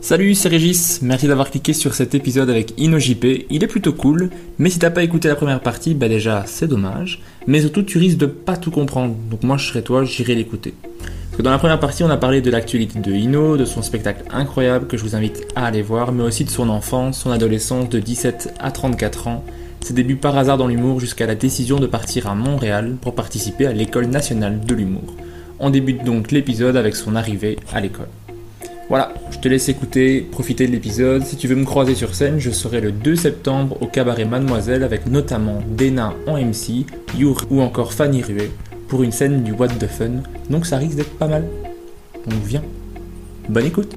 Salut, c'est Régis, merci d'avoir cliqué sur cet épisode avec InnoJP, il est plutôt cool, mais si t'as pas écouté la première partie, bah déjà c'est dommage, mais surtout tu risques de pas tout comprendre, donc moi je serai toi, j'irai l'écouter. Dans la première partie on a parlé de l'actualité de Inno, de son spectacle incroyable que je vous invite à aller voir, mais aussi de son enfance, son adolescence de 17 à 34 ans, ses débuts par hasard dans l'humour jusqu'à la décision de partir à Montréal pour participer à l'école nationale de l'humour. On débute donc l'épisode avec son arrivée à l'école. Voilà, je te laisse écouter, profiter de l'épisode. Si tu veux me croiser sur scène, je serai le 2 septembre au cabaret Mademoiselle avec notamment Dena en MC, Your ou encore Fanny Ruet pour une scène du What the Fun. Donc ça risque d'être pas mal. Donc viens. Bonne écoute.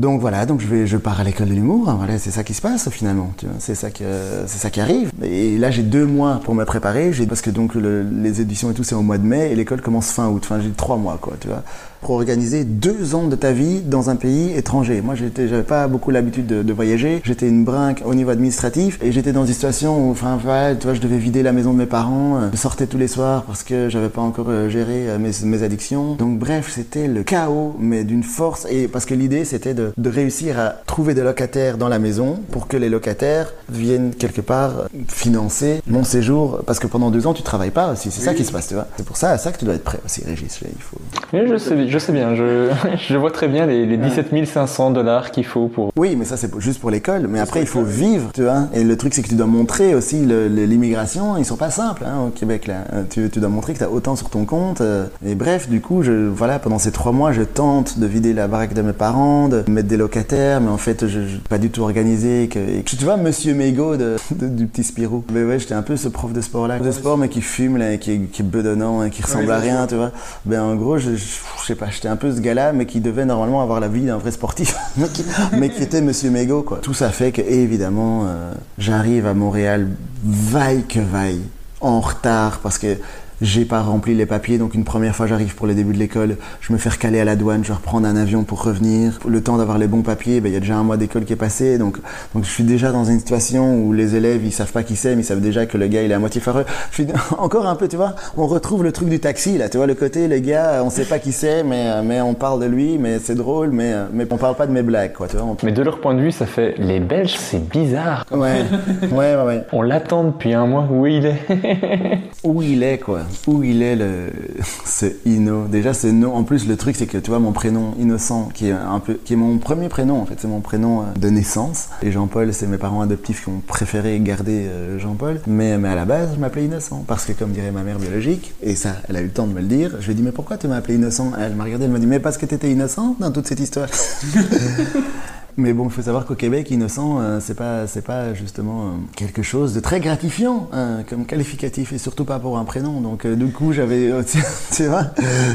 Donc voilà, donc je vais, je pars à l'école de l'humour. Voilà, c'est ça qui se passe finalement. C'est ça que, ça qui arrive. Et là, j'ai deux mois pour me préparer. Parce que donc le- les éditions et tout, c'est au mois de mai et l'école commence fin août. Enfin, j'ai trois mois quoi, tu vois, pour organiser deux ans de ta vie dans un pays étranger. Moi, j'avais pas beaucoup l'habitude de, voyager. J'étais une brinque au niveau administratif et j'étais dans une situation où, enfin, voilà, tu vois, je devais vider la maison de mes parents. euh, Je sortais tous les soirs parce que j'avais pas encore euh, géré euh, mes, mes addictions. Donc bref, c'était le chaos, mais d'une force. Et parce que l'idée, c'était de, de réussir à trouver des locataires dans la maison pour que les locataires viennent quelque part financer mon séjour. Parce que pendant deux ans, tu travailles pas aussi. C'est ça qui se passe, tu vois. C'est pour ça, à ça que tu dois être prêt aussi, Régis. Il faut. Oui, je sais, je sais bien, je, je vois très bien les, les 17 500 dollars qu'il faut pour... Oui, mais ça c'est juste pour l'école. Mais après, il faut vivre, tu vois. Et le truc, c'est que tu dois montrer aussi l'immigration. Ils sont pas simples hein, au Québec là. Euh, Tu, tu dois montrer que tu as autant sur ton compte. euh. Et bref, du coup, je, voilà, pendant ces trois mois, je tente de vider la baraque de mes parents, de mettre des locataires, mais en fait, je, je pas du tout organisé. Que, et tu vois, Monsieur Mégo de, de- du petit Spirou. Mais ouais, j'étais un peu ce prof de sport là, de sport, mais qui fume là, et qui, est- qui est bedonnant, et qui ressemble à rien, tu vois. Ben en gros, je, je, je sais pas, j'étais un peu ce gars-là, mais qui devait normalement avoir la vie d'un vrai sportif, mais, qui, mais qui était Monsieur Mégo, quoi. Tout ça fait que, évidemment, euh, j'arrive à Montréal, vaille que vaille, en retard, parce que j'ai pas rempli les papiers, donc une première fois j'arrive pour le début de l'école, je me fais recaler à la douane, je vais reprendre un avion pour revenir. Le temps d'avoir les bons papiers, ben, il y a déjà un mois d'école qui est passé, donc, donc je suis déjà dans une situation où les élèves ils savent pas qui c'est, mais ils savent déjà que le gars il est à moitié fareux. Je suis encore un peu, tu vois, on retrouve le truc du taxi là, tu vois, le côté, les gars, on sait pas qui c'est, mais, mais on parle de lui, mais c'est drôle, mais, mais on parle pas de mes blagues, quoi, tu vois. on- Mais de leur point de vue, ça fait... Les Belges, c'est bizarre. Ouais, ouais, ouais, ouais. On l'attend depuis un mois, où il est où il est quoi où il est le ce Inno déjà ce nom en plus le truc c'est que tu vois mon prénom innocent qui est mon premier prénom en fait. C'est mon prénom euh, de naissance. Et Jean-Paul c'est mes parents adoptifs qui ont préféré garder euh, Jean-Paul. Mais mais à la base je m'appelais Innocent. Parce que comme dirait ma mère biologique et ça elle a eu le temps de me le dire je lui ai dit mais pourquoi tu m'as appelé Innocent? Elle m'a regardé elle m'a dit mais parce que t'étais innocent? Dans toute cette histoire Mais bon, il faut savoir qu'au Québec, innocent, euh, c'est pas, c'est pas justement euh, quelque chose de très gratifiant hein, comme qualificatif et surtout pas pour un prénom. Donc euh, du coup, j'avais, tu, vois,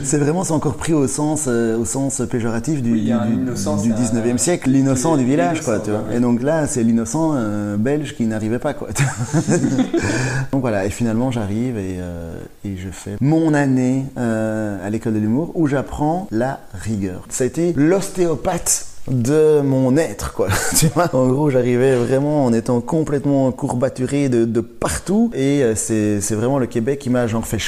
c'est vraiment c'est encore pris au sens, au sens péjoratif du, Oui, du, a un du- innocent, du c'est un- 19e siècle, l'innocent du village, quoi, L'innocent, tu vois. ouais. Et donc là, c'est l'innocent belge qui n'arrivait pas, quoi. donc voilà, et finalement, j'arrive et, et je fais mon année à l'école de l'humour où j'apprends la rigueur. Ça a été l'ostéopathe de mon être, quoi. tu vois en gros, j'arrivais vraiment en étant complètement courbaturé de, partout. Et euh, c'est c'est vraiment le Québec qui m'a genre fait...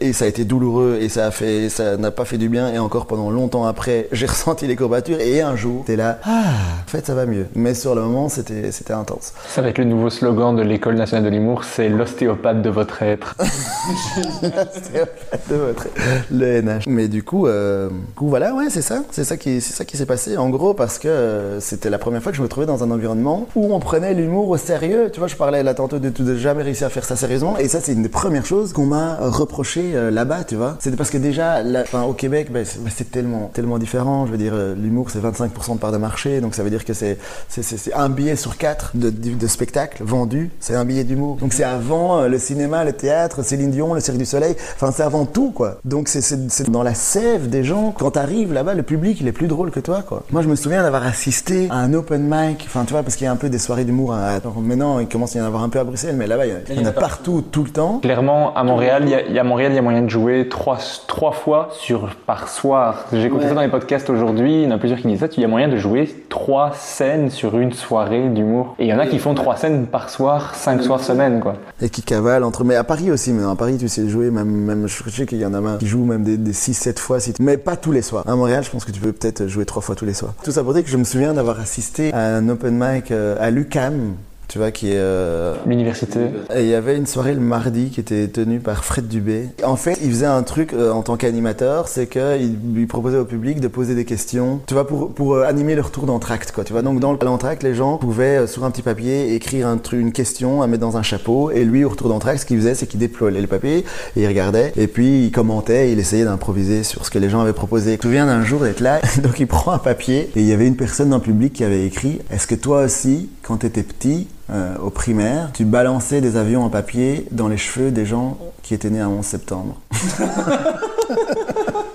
et ça a été douloureux et ça a fait, ça n'a pas fait du bien. Et encore pendant longtemps après, j'ai ressenti les courbatures. Et un jour, t'es là, ah, en fait, ça va mieux. Mais sur le moment, c'était, c'était intense. Ça va être le nouveau slogan de l'École nationale de l'humour, c'est l'ostéopathe de votre être. de votre, le NH. Mais du coup, euh, du coup, voilà, ouais, c'est ça, c'est ça qui, c'est ça qui s'est passé. En gros, parce que euh, c'était la première fois que je me trouvais dans un environnement où on prenait l'humour au sérieux. Tu vois, je parlais là tantôt de, de jamais réussir à faire ça sérieusement. Et ça, c'est une des premières choses qu'on m'a reproché euh, là-bas, tu vois. C'était parce que déjà, enfin, au Québec, ben, c'est, ben, c'est tellement, tellement différent. Je veux dire, euh, l'humour, c'est 25% de part de marché, donc ça veut dire que c'est, c'est, c'est, c'est un billet sur quatre de, de, de spectacle vendu, c'est un billet d'humour. Donc c'est avant euh, le cinéma, le théâtre, Céline Dion, le Cirque du Soleil. Enfin, c'est avant tout, quoi. Donc c'est, c'est, c'est dans la sève des gens. Quand t'arrives là-bas, le public, il est plus drôle que toi, quoi. Moi, je me souviens d'avoir assisté à un open mic. Enfin, tu vois, parce qu'il y a un peu des soirées d'humour. À... Maintenant, il commence à y en avoir un peu à Bruxelles, mais là-bas, il y, en a partout, tout le temps. Clairement, à Montréal, il y a, il y a Montréal, y a moyen de jouer trois, trois fois sur, par soir. J'ai écouté Ouais. ça dans les podcasts aujourd'hui, il y en a plusieurs qui disent ça, il y a moyen de jouer trois scènes sur une soirée d'humour. Et il y en a qui font trois scènes par soir, cinq soirs semaine, quoi. Et qui cavale entre. Mais à Paris aussi, mais à Paris, tu sais jouer, même, même je sais qu'il y en a même qui jouent même des, des 6-7 fois, si tu- mais pas tous les soirs. À Montréal, je pense que tu peux peut-être jouer trois fois tous les soirs. Tout ça pour dire que je me souviens d'avoir assisté à un open mic euh, à l'UCAM, tu vois, qui est. euh, L'université. Et il y avait une soirée le mardi qui était tenue par Fred Dubé. En fait, il faisait un truc euh, en tant qu'animateur, c'est qu'il lui proposait au public de poser des questions, tu vois, pour, pour euh, animer le retour d'entracte, quoi. Tu vois, donc dans l'entracte, les gens pouvaient sur un petit papier écrire un truc, une question à mettre dans un chapeau, et lui, au retour d'entracte, ce qu'il faisait, c'est qu'il déployait le papier, et il regardait, et puis il commentait, il essayait d'improviser sur ce que les gens avaient proposé. Je me souviens d'un jour d'être là, donc il prend un papier, et il y avait une personne dans le public qui avait écrit Est-ce que toi aussi, quand t'étais petit, euh, au primaire, tu balançais des avions en papier dans les cheveux des gens qui étaient nés à 11 septembre.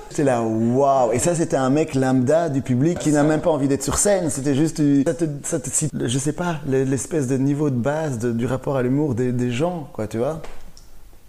J'étais là, waouh! Et ça, c'était un mec lambda du public qui n'a même pas envie d'être sur scène. C'était juste, ça te, ça te cite, je sais pas, l'espèce de niveau de base de- du rapport à l'humour des, des gens, quoi, tu vois?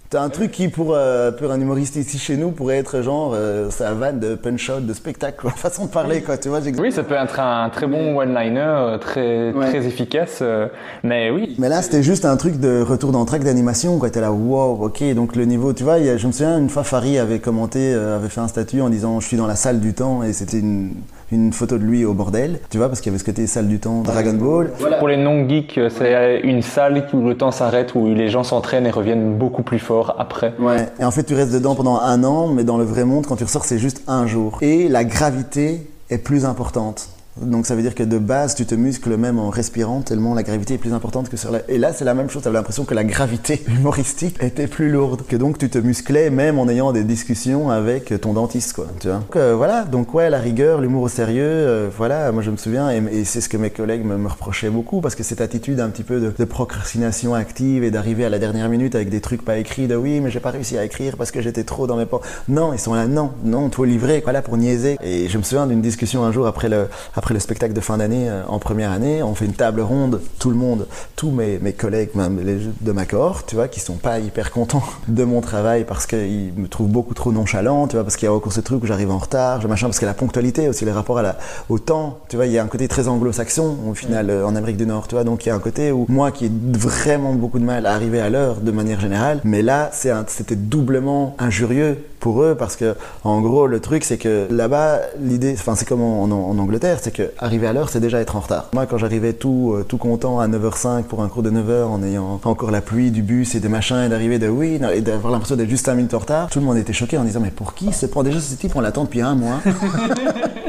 T'as un truc qui, pour, euh, pour un humoriste ici chez nous, pourrait être genre, euh, sa vanne de punch-out, de spectacle, quoi. façon de parler, quoi, tu vois? Oui, ça peut être un très bon one-liner, euh, très, Ouais. très efficace. euh, Mais oui, Mais là, c'était juste un truc de retour d'entraque d'animation, quoi. T'es là, wow, ok. Donc le niveau, tu vois, a- je me souviens une fois, Farid avait commenté, avait fait un statut en disant, je suis dans la salle du temps, et c'était une, une photo de lui au bordel, tu vois, parce qu'il y avait ce côté salle du temps, Dragon Ball. pour les non-geeks, c'est une salle où le temps s'arrête, où les gens s'entraînent et reviennent beaucoup plus après. Ouais. Et en fait, tu restes dedans pendant un an, mais dans le vrai monde, quand tu ressors, c'est juste un jour. Et la gravité est plus importante. Donc ça veut dire que de base, tu te muscles même en respirant, tellement la gravité est plus importante que sur la... Et là, c'est la même chose, tu l'impression que la gravité humoristique était plus lourde. Que donc tu te musclais même en ayant des discussions avec ton dentiste, quoi. Tu vois donc, euh, voilà, donc ouais, la rigueur, l'humour au sérieux, euh, voilà, moi je me souviens, et, c'est ce que mes collègues me, reprochaient beaucoup, parce que cette attitude un petit peu de, procrastination active et d'arriver à la dernière minute avec des trucs pas écrits, de oui, mais j'ai pas réussi à écrire parce que j'étais trop dans mes... po- Non, ils sont là, non, non, toi livré, voilà, pour niaiser. Et je me souviens d'une discussion un jour après le, après le spectacle de fin d'année euh, en première année, on fait une table ronde, tout le monde, tous mes, mes collègues même les, de ma cohorte, tu vois, qui sont pas hyper contents de mon travail parce qu'ils me trouvent beaucoup trop nonchalant, tu vois, parce qu'il y a encore ce truc où j'arrive en retard, machin, parce que la ponctualité aussi, les rapports à la, au temps, tu vois, il y a un côté très anglo-saxon au final euh, en Amérique du Nord, tu vois, donc il y a un côté où moi qui ai vraiment beaucoup de mal à arriver à l'heure de manière générale, mais là c'était doublement injurieux pour eux parce que en gros le truc c'est que là-bas l'idée enfin c'est comme en, en- en Angleterre c'est que arriver à l'heure c'est déjà être en retard. Moi quand j'arrivais tout euh, tout content à 9h05 pour un cours de 9h en ayant encore la pluie du bus et des machins et d'arriver de oui non, et d'avoir l'impression d'être juste 5 minutes en retard tout le monde était choqué en disant mais pour qui se prend déjà ce type? On l'attend depuis un mois.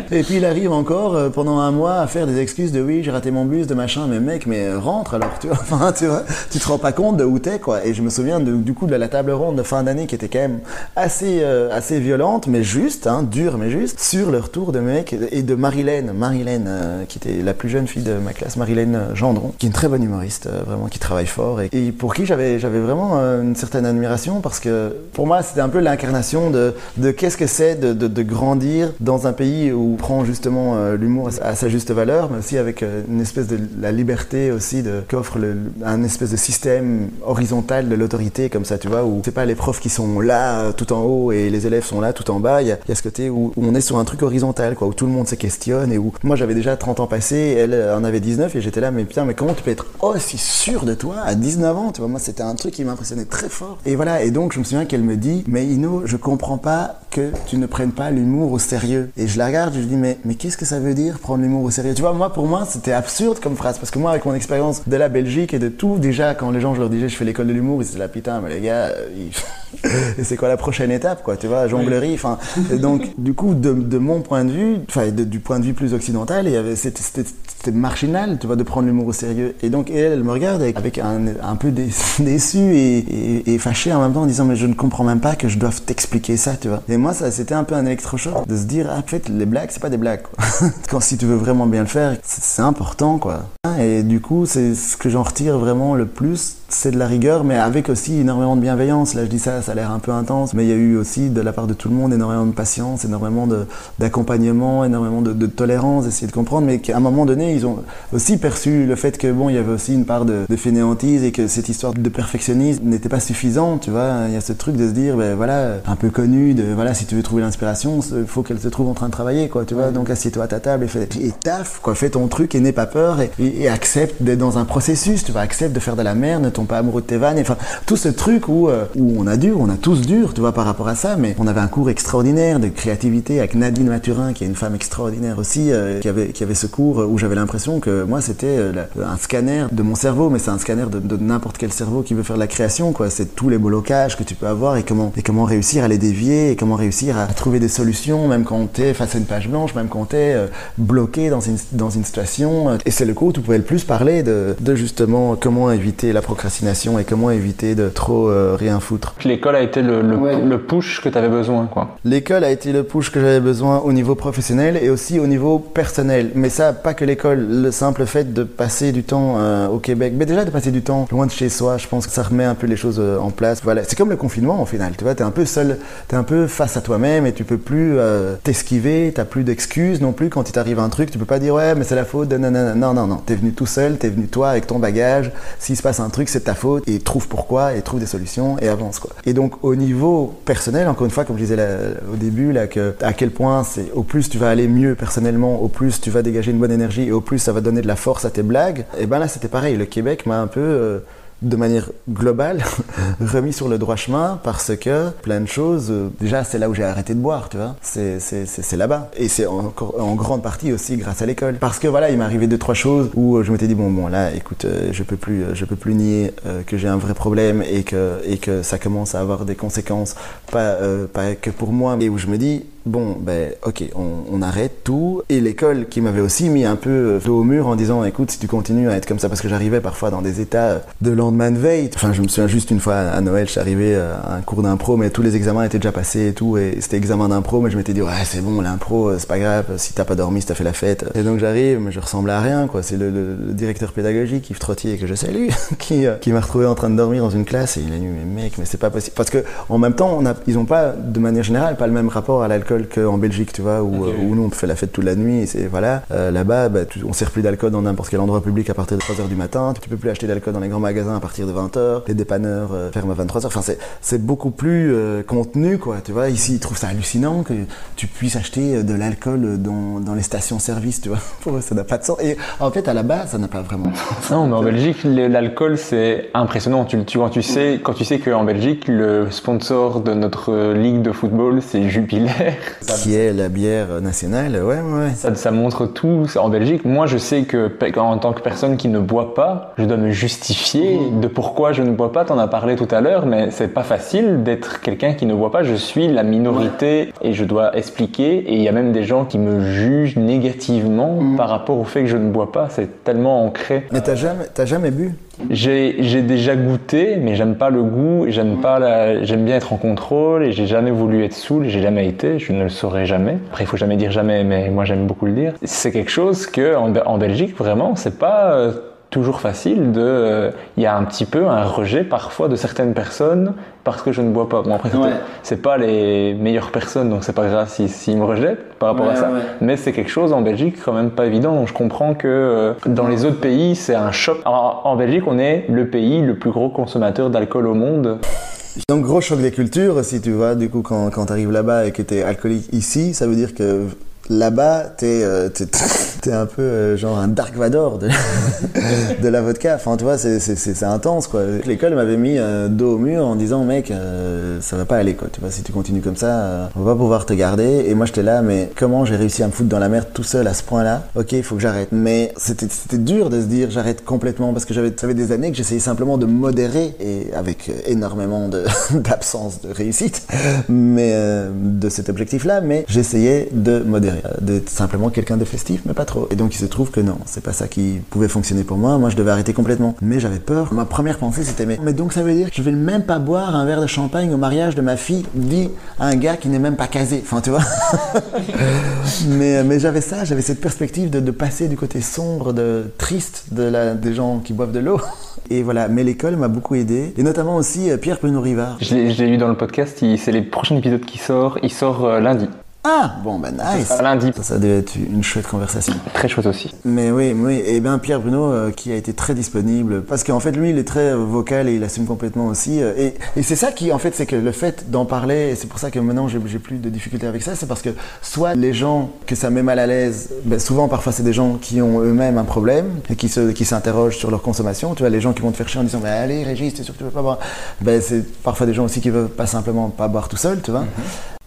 Et puis il arrive encore euh, pendant un mois à faire des excuses de oui j'ai raté mon bus de machin mais mec mais euh, rentre alors tu vois. Enfin tu vois tu te rends pas compte de où t'es quoi. Et je me souviens de- du coup de la table ronde de fin d'année qui était quand même assez euh, assez violente mais juste hein, dure mais juste sur le retour de mec et de Marilène Marilène Marilène, euh, qui était la plus jeune fille de ma classe, Marilène Gendron, qui est une très bonne humoriste, euh, vraiment qui travaille fort et, pour qui j'avais vraiment euh, une certaine admiration parce que pour moi c'était un peu l'incarnation de, qu'est-ce que c'est de, grandir dans un pays où on prend justement l'humour à sa juste valeur, mais aussi avec une espèce de la liberté aussi qu'offre un espèce de système horizontal de l'autorité comme ça, tu vois, où c'est pas les profs qui sont là tout en haut et les élèves sont là tout en bas. Il y a, il y a ce côté où, où on est sur un truc horizontal, quoi, où tout le monde se questionne et où moi j'avais déjà 30 ans passés, elle euh, en avait 19 et j'étais là, mais putain, mais comment tu peux être aussi sûr de toi à 19 ans, tu vois, moi c'était un truc qui m'impressionnait très fort. Et voilà, et donc je me souviens qu'elle me dit, mais Ino, je comprends pas que tu ne prennes pas l'humour au sérieux. Et je la regarde, je lui dis, mais, mais qu'est-ce que ça veut dire prendre l'humour au sérieux? Tu vois, moi, pour moi, c'était absurde comme phrase, parce que moi, avec mon expérience de la Belgique et de tout, déjà, quand les gens, je leur disais, je fais l'école de l'humour, ils étaient là, putain, mais les gars, euh, ils- et c'est quoi la prochaine étape, quoi, tu vois, jonglerie, enfin. et donc, du coup, de, de mon point de vue, enfin, du point de vue plus occidental, avait, c'était, marginal, tu vois, de prendre l'humour au sérieux. Et donc, elle, elle me regarde avec, un, peu dé- déçu et, et, et fâché en même temps en disant, mais je ne comprends même pas que je doive t'expliquer ça, tu vois. Et moi, ça, c'était un peu un électrochoc de se dire, ah, en fait, les blagues, c'est pas des blagues. Quand si tu veux vraiment bien le faire, c'est important, quoi. Et du coup, c'est ce que j'en retire vraiment le plus, c'est de la rigueur, mais avec aussi énormément de bienveillance. Là, je dis ça, ça a l'air un peu intense, mais il y a eu aussi de la part de tout le monde énormément de patience, énormément de- d'accompagnement, énormément de, de tolérance, essayer de comprendre, mais qu'à un moment donné, ils ont aussi perçu le fait que bon, il y avait aussi une part de, de fainéantise et que cette histoire de perfectionnisme n'était pas suffisante, tu vois. Il y a ce truc de se dire, ben voilà, un peu connu, de voilà, si tu veux trouver l'inspiration, il faut qu'elle se trouve en train de travailler, quoi, tu vois. Donc assieds-toi à ta table et, fais, et taf, quoi, fais ton truc et n'aie pas peur et, et- et accepte d'être dans un processus, tu vois, accepte de faire de la merde, tombe pas amoureux de tes vannes, enfin, tout ce truc où, euh, où on a dur, on a tous dur, tu vois, par rapport à ça, mais on avait un cours extraordinaire de créativité avec Nadine Mathurin, qui est une femme extraordinaire aussi, euh, qui, avait, qui avait ce cours où j'avais l'impression que moi, c'était euh, un scanner de mon cerveau, mais c'est un scanner de, n'importe quel cerveau qui veut faire de la création, quoi. C'est tous les blocages que tu peux avoir et comment, et comment réussir à les dévier et comment réussir à, trouver des solutions, même quand t'es face à une page blanche, même quand t'es euh, bloqué dans une, dans une situation. Et c'est le coup où tu pouvais le plus parler de, de justement comment éviter la procrastination et comment éviter de trop euh, rien foutre. L'école a été le, le, le push que tu avais besoin, quoi. L'école a été le push que j'avais besoin au niveau professionnel et aussi au niveau personnel. Mais ça, pas que l'école, le simple fait de passer du temps euh, au Québec, mais déjà de passer du temps loin de chez soi, je pense que ça remet un peu les choses euh, en place. Voilà, c'est comme le confinement au final. Tu vois, t'es un peu seul, t'es un peu face à toi-même et tu peux plus euh, t'esquiver, t'as plus d'excuses non plus quand il t'arrive un truc. Tu peux pas dire ouais, mais c'est la faute de nanana. Non, non, non. T'es venu tout seul, t'es venu toi avec ton bagage. S'il se passe un truc, c'est ta faute et trouve pourquoi et trouve des solutions et avance quoi. Et donc au niveau personnel, encore une fois, comme je disais au début là, que à quel point c'est au plus tu vas aller mieux personnellement, au plus tu vas dégager une bonne énergie et au plus ça va donner de la force à tes blagues. Et ben là c'était pareil. Le Québec m'a un peu euh, de manière globale remis sur le droit chemin parce que plein de choses euh, déjà c'est là où j'ai arrêté de boire tu vois. C'est là-bas. Et c'est encore en grande partie aussi grâce à l'école. Parce que voilà il m'est arrivé deux trois choses où euh, je m'étais dit bon bon là écoute euh, je peux plus peux plus nier que j'ai un vrai problème et que et que ça commence à avoir des conséquences pas pas que pour moi et où je me dis bon ben ok on, arrête tout. Et l'école qui m'avait aussi mis un peu euh, dos au mur en disant écoute si tu continues à être comme ça parce que j'arrivais parfois dans des états euh, de lendemain de enfin je me souviens juste une fois à Noël je suis arrivé euh, à un cours d'impro mais tous les examens étaient déjà passés et tout et c'était examen d'impro mais je m'étais dit ouais c'est bon l'impro c'est pas grave si t'as pas dormi si t'as fait la fête. Et donc j'arrive mais je ressemble à rien quoi. C'est le, directeur pédagogique Yves Trottier que je salue qui, qui m'a retrouvé en train de dormir dans une classe et il a dit mais mec mais c'est pas possible parce que en même temps ils ont pas de manière générale pas le même rapport à l'alcool qu'en Belgique tu vois où, euh, où nous on fait la fête toute la nuit et c'est voilà. Euh, là-bas bah, tu- on sert plus d'alcool dans n'importe quel endroit public à partir de 3h du matin. Tu peux plus acheter d'alcool dans les grands magasins à partir de 20h les dépanneurs euh, ferment à 23h enfin c'est c'est beaucoup plus euh, contenu quoi tu vois. Ici ils trouvent ça hallucinant que tu puisses acheter euh, de l'alcool dans, dans les stations-service tu vois. Pour eux ça n'a pas de sens. Et en fait à la base ça n'a pas vraiment de sens. Non, mais en Belgique, l'alcool, c'est impressionnant. Tu, tu, quand, tu sais, quand tu sais qu'en Belgique, le sponsor de notre ligue de football, c'est Jupiler, qui est la bière nationale ouais ouais, ça, ça montre tout. En Belgique, moi, je sais que en tant que personne qui ne boit pas, je dois me justifier de pourquoi je ne bois pas. T'en as parlé tout à l'heure, mais c'est pas facile d'être quelqu'un qui ne boit pas. Je suis la minorité et je dois expliquer. Et il y a même des gens qui me jugent négativement par rapport au fait que je ne bois pas. C'est tellement ancré. mais t'as jamais t'as jamais bu? J'ai déjà goûté, mais j'aime pas le goût, j'aime pas la, j'aime bien être en contrôle et j'ai jamais voulu être saoul, j'ai jamais été, je ne le saurai jamais. Après, il faut jamais dire jamais, mais moi j'aime beaucoup le dire. C'est quelque chose que en, en Belgique vraiment, c'est pas euh, toujours facile de. euh, Il y a un petit peu un rejet parfois de certaines personnes parce que je ne bois pas. Bon après, c'est Ouais. peut-être- c'est pas les meilleures personnes, donc c'est pas grave s'ils s'ils me rejettent par rapport Ouais, à ça. ouais. Mais c'est quelque chose en Belgique quand même pas évident. Donc je comprends que euh, dans les autres pays, c'est un choc. Alors, en Belgique, on est le pays le plus gros consommateur d'alcool au monde. Donc gros choc des cultures aussi, tu vois, du coup quand, quand tu arrives là-bas et que tu es alcoolique ici, ça veut dire que là-bas, t'es euh, t'es- un peu euh, genre un Dark Vador de, de la vodka. Enfin, tu vois, c'est- intense, quoi. L'école m'avait mis euh, dos au mur en disant, mec, ça va pas aller, quoi. Tu vois, si tu continues comme ça, on va pas pouvoir te garder. Et moi, j'étais là, mais comment j'ai réussi à me foutre dans la merde tout seul à ce point-là? Ok, il faut que j'arrête. Mais c'était dur de se dire, j'arrête complètement, parce que j'avais des années que j'essayais simplement de modérer, et avec énormément de- d'absence de réussite, mais de cet objectif-là, mais j'essayais de modérer, euh, d'être simplement quelqu'un de festif, mais pas trop. Et donc il se trouve que non, c'est pas ça qui pouvait fonctionner pour moi. Moi, je devais arrêter complètement. Mais j'avais peur. Ma première pensée, c'était mais, mais donc ça veut dire que je vais même pas boire un verre de champagne au mariage de ma fille, dit à un gars qui n'est même pas casé. Enfin, tu vois. mais mais j'avais ça, j'avais cette perspective de, de passer du côté sombre, de triste de la, des gens qui boivent de l'eau. Et voilà, mais l'école m'a beaucoup aidé. Et notamment aussi euh, Pierre Bruno Rivard. Je l'ai eu dans le podcast, c'est les prochains épisodes qui sortent. Il sort euh, lundi. Ah, bon, ben nice. lundi. Ça, ça devait être une chouette conversation. Très chouette aussi. Mais oui, oui, et bien Pierre Bruno euh, qui a été très disponible parce qu'en fait lui il est très euh, vocal et il assume complètement aussi euh, et, et c'est ça qui en fait c'est que le fait d'en parler et c'est pour ça que maintenant j'ai plus de difficultés avec ça c'est parce que soit les gens que ça met mal à l'aise ben, souvent parfois c'est des gens qui ont eux-mêmes un problème et qui se qui s'interrogent sur leur consommation tu vois les gens qui vont te faire chier en disant ben, allez Régis t'es sûr que tu veux pas boire ben c'est parfois des gens aussi qui veulent pas simplement pas boire tout seul tu vois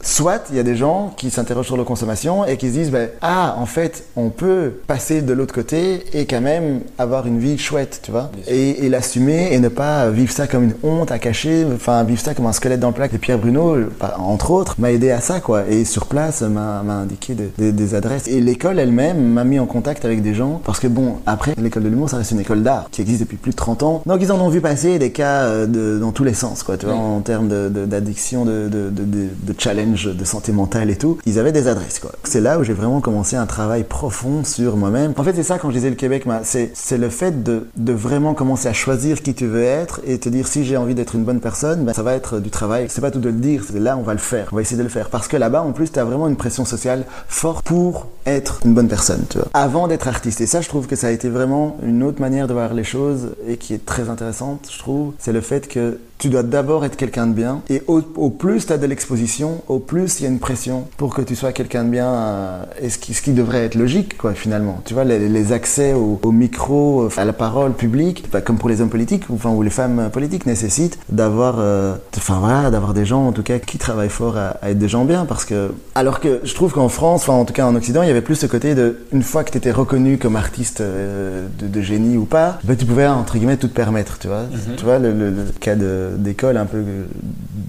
Soit il y a des gens qui s'interrogent sur leur consommation et qui se disent ben, ah en fait on peut passer de l'autre côté et quand même avoir une vie chouette tu vois. Et, et l'assumer et ne pas vivre ça comme une honte à cacher enfin vivre ça comme un squelette dans le plaque et Pierre Bruno entre autres m'a aidé à ça quoi. Et sur place m'a indiqué de- de- des adresses. Et l'école elle-même m'a mis en contact avec des gens parce que bon après l'école de l'humour ça reste une école d'art qui existe depuis plus de 30 ans. Donc ils en ont vu passer des cas euh, de, dans tous les sens quoi tu vois en termes d'addiction de, de, de, de, de de santé mentale et tout ils avaient des adresses quoi. C'est là où j'ai vraiment commencé un travail profond sur moi-même. En fait c'est ça quand je disais le Québec ma- c'est le fait de, de vraiment commencer à choisir qui tu veux être et te dire si j'ai envie d'être une bonne personne ben, ça va être du travail. C'est pas tout de le dire c'est là on va le faire. On va essayer de le faire. Parce que là-bas en plus tu as vraiment une pression sociale forte pour être une bonne personne tu vois. Avant d'être artiste. Et ça je trouve que ça a été vraiment une autre manière de voir les choses et qui est très intéressante je trouve. C'est le fait que tu dois d'abord être quelqu'un de bien et au, au plus tu as de l'exposition au plus il y a une pression pour que tu sois quelqu'un de bien euh, et ce qui, ce qui devrait être logique quoi finalement. Tu vois les, les accès au, au micro à la parole publique bah, comme pour les hommes politiques ou, enfin, ou les femmes politiques nécessitent d'avoir euh, enfin voilà d'avoir des gens en tout cas qui travaillent fort à, à être des gens bien parce que alors que je trouve qu'en France enfin en tout cas en Occident il y avait plus ce côté de une fois que tu étais reconnu comme artiste euh, de, de génie ou pas bah, tu pouvais entre guillemets tout te permettre tu vois. Tu vois le, le- le cas de- d'école un peu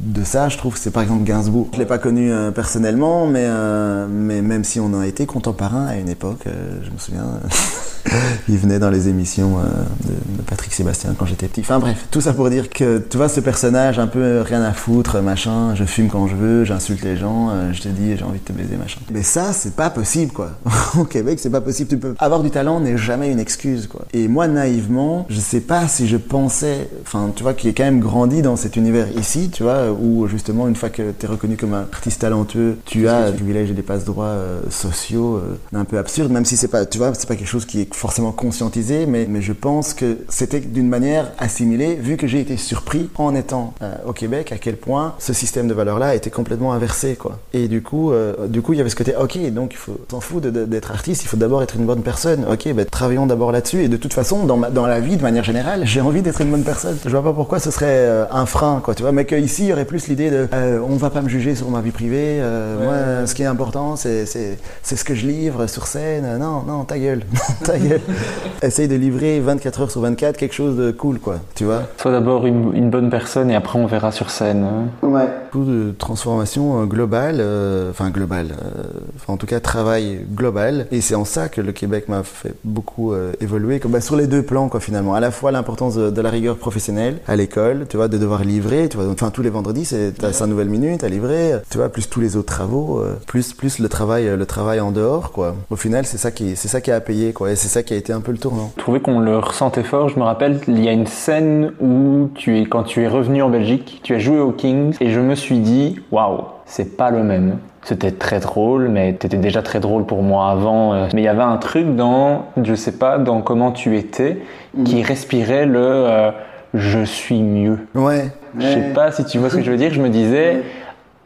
de ça je trouve. C'est par exemple Gainsbourg. Je l'ai pas connu euh, personnellement mais euh, mais même si on en a été contemporains à une époque euh, je me souviens il venait dans les émissions euh, de, Patrick Sébastien quand j'étais petit. Enfin bref, tout ça pour dire que tu vois ce personnage un peu euh, rien à foutre, machin, je fume quand je veux, j'insulte les gens, euh, je te dis j'ai envie de te baiser, machin. Mais ça, c'est pas possible quoi. Au Québec, c'est pas possible. Tu peux avoir du talent n'est jamais une excuse quoi. Et moi naïvement, je sais pas si je pensais, enfin tu vois, qui est quand même grandi dans cet univers ici, tu vois, où justement une fois que tu es reconnu comme un artiste talentueux, tu as des privilèges et des passe-droits euh, sociaux euh, un peu absurdes, même si c'est pas, tu vois, c'est pas quelque chose qui est forcément conscientisé, mais, mais je pense que c'était d'une manière assimilée, vu que j'ai été surpris en étant euh, au Québec, à quel point ce système de valeurs-là était complètement inversé, quoi. Et du coup, euh, du coup, il y avait ce côté, ok, donc il faut, s'en fout d'être artiste, il faut d'abord être une bonne personne. Ok, ben travaillons d'abord là-dessus. Et de toute façon, dans, ma- dans la vie, de manière générale, j'ai envie d'être une bonne personne. Je vois pas pourquoi ce serait euh, un frein, quoi, tu vois. Mais qu'ici, il y aurait plus l'idée de, on va pas me juger sur ma vie privée. moi, ce qui est important, c'est, c'est, c'est ce que je livre sur scène. Non, non, ta gueule, ta gueule. Essaye de livrer 24 heures sur 24 quelque chose de cool, quoi, tu vois. Sois d'abord une, une bonne personne et après on verra sur scène. hein. Ouais. Beaucoup de transformation euh, globale, euh, enfin globale, euh, enfin en tout cas travail global. Et c'est en ça que le Québec m'a fait beaucoup euh, évoluer, comme, bah, sur les deux plans quoi finalement. À la fois l'importance de, de la rigueur professionnelle à l'école, tu vois, de devoir livrer, tu vois, enfin tous les vendredis c'est t'as 5 nouvelles minutes à livrer, tu vois, plus tous les autres travaux, plus plus le travail, le travail en dehors quoi. Au final c'est ça qui c'est ça qui a payé quoi, et c'est ça qui a été un peu le tournant. Je trouvais qu'on le ressentait fort. Je me rappelle, il y a une scène où tu es, quand tu es revenu en Belgique, tu as joué au Kings et je me suis dit, waouh, c'est pas le même. C'était très drôle, mais t'étais déjà très drôle pour moi avant. euh, Mais il y avait un truc dans, je sais pas, dans comment tu étais, qui respirait le euh, je suis mieux. Ouais. Je sais pas si tu vois ce que je veux dire. Je me disais,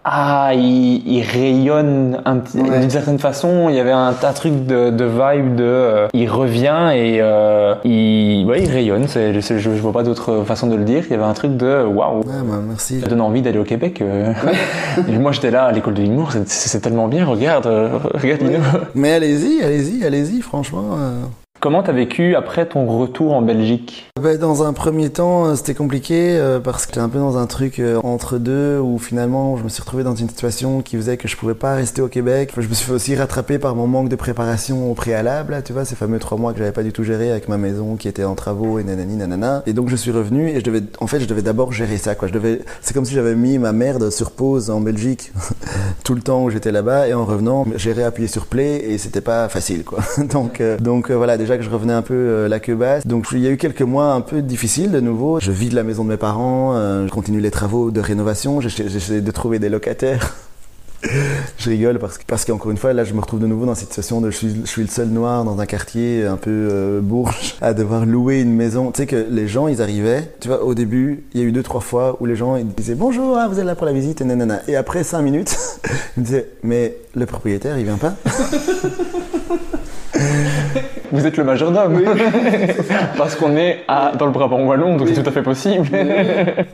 ah, il, il rayonne un petit- Ouais. d'une certaine façon. Il y avait un, un truc de, de vibe de, euh, il revient et euh, il, ouais, il rayonne. C'est, je, je, vois pas d'autre façon de le dire. Il y avait un truc de, waouh. Ah, bah, merci. Ça donne envie d'aller au Québec. euh. Et moi, j'étais là à l'école de l'humour. C'est, c'est tellement bien. Regarde, euh, regarde. Mais allez-y, allez-y, allez-y, franchement. Comment t'as vécu après ton retour en Belgique? Ben, dans un premier temps, euh, c'était compliqué euh, parce que j'étais un peu dans un truc euh, entre deux où finalement je me suis retrouvé dans une situation qui faisait que je pouvais pas rester au Québec. Je me suis aussi rattraper par mon manque de préparation au préalable, tu vois, ces fameux trois mois que j'avais pas du tout géré avec ma maison qui était en travaux et nanani nanana. Et donc je suis revenu et je devais, en fait, je devais d'abord gérer ça, c'est comme si j'avais mis ma merde sur pause en Belgique tout le temps où j'étais là-bas et en revenant, gérer, appuyer sur play et c'était pas facile, quoi. donc, voilà, déjà que je revenais un peu euh, la queue basse. Donc il y a eu quelques mois un peu difficiles de nouveau. Je vide la maison de mes parents, euh, je continue les travaux de rénovation, j'essaie de trouver des locataires. je rigole parce que parce qu'encore une fois là je me retrouve de nouveau dans cette situation de je suis, le seul noir dans un quartier un peu euh, bourge à devoir louer une maison tu sais que les gens ils arrivaient tu vois au début il y a eu deux trois fois où les gens ils disaient bonjour ah, vous êtes là pour la visite et nanana et après cinq minutes ils me disaient mais le propriétaire il vient pas? Vous êtes le majordome. Parce qu'on est à, dans le Brabant wallon, donc c'est tout à fait possible.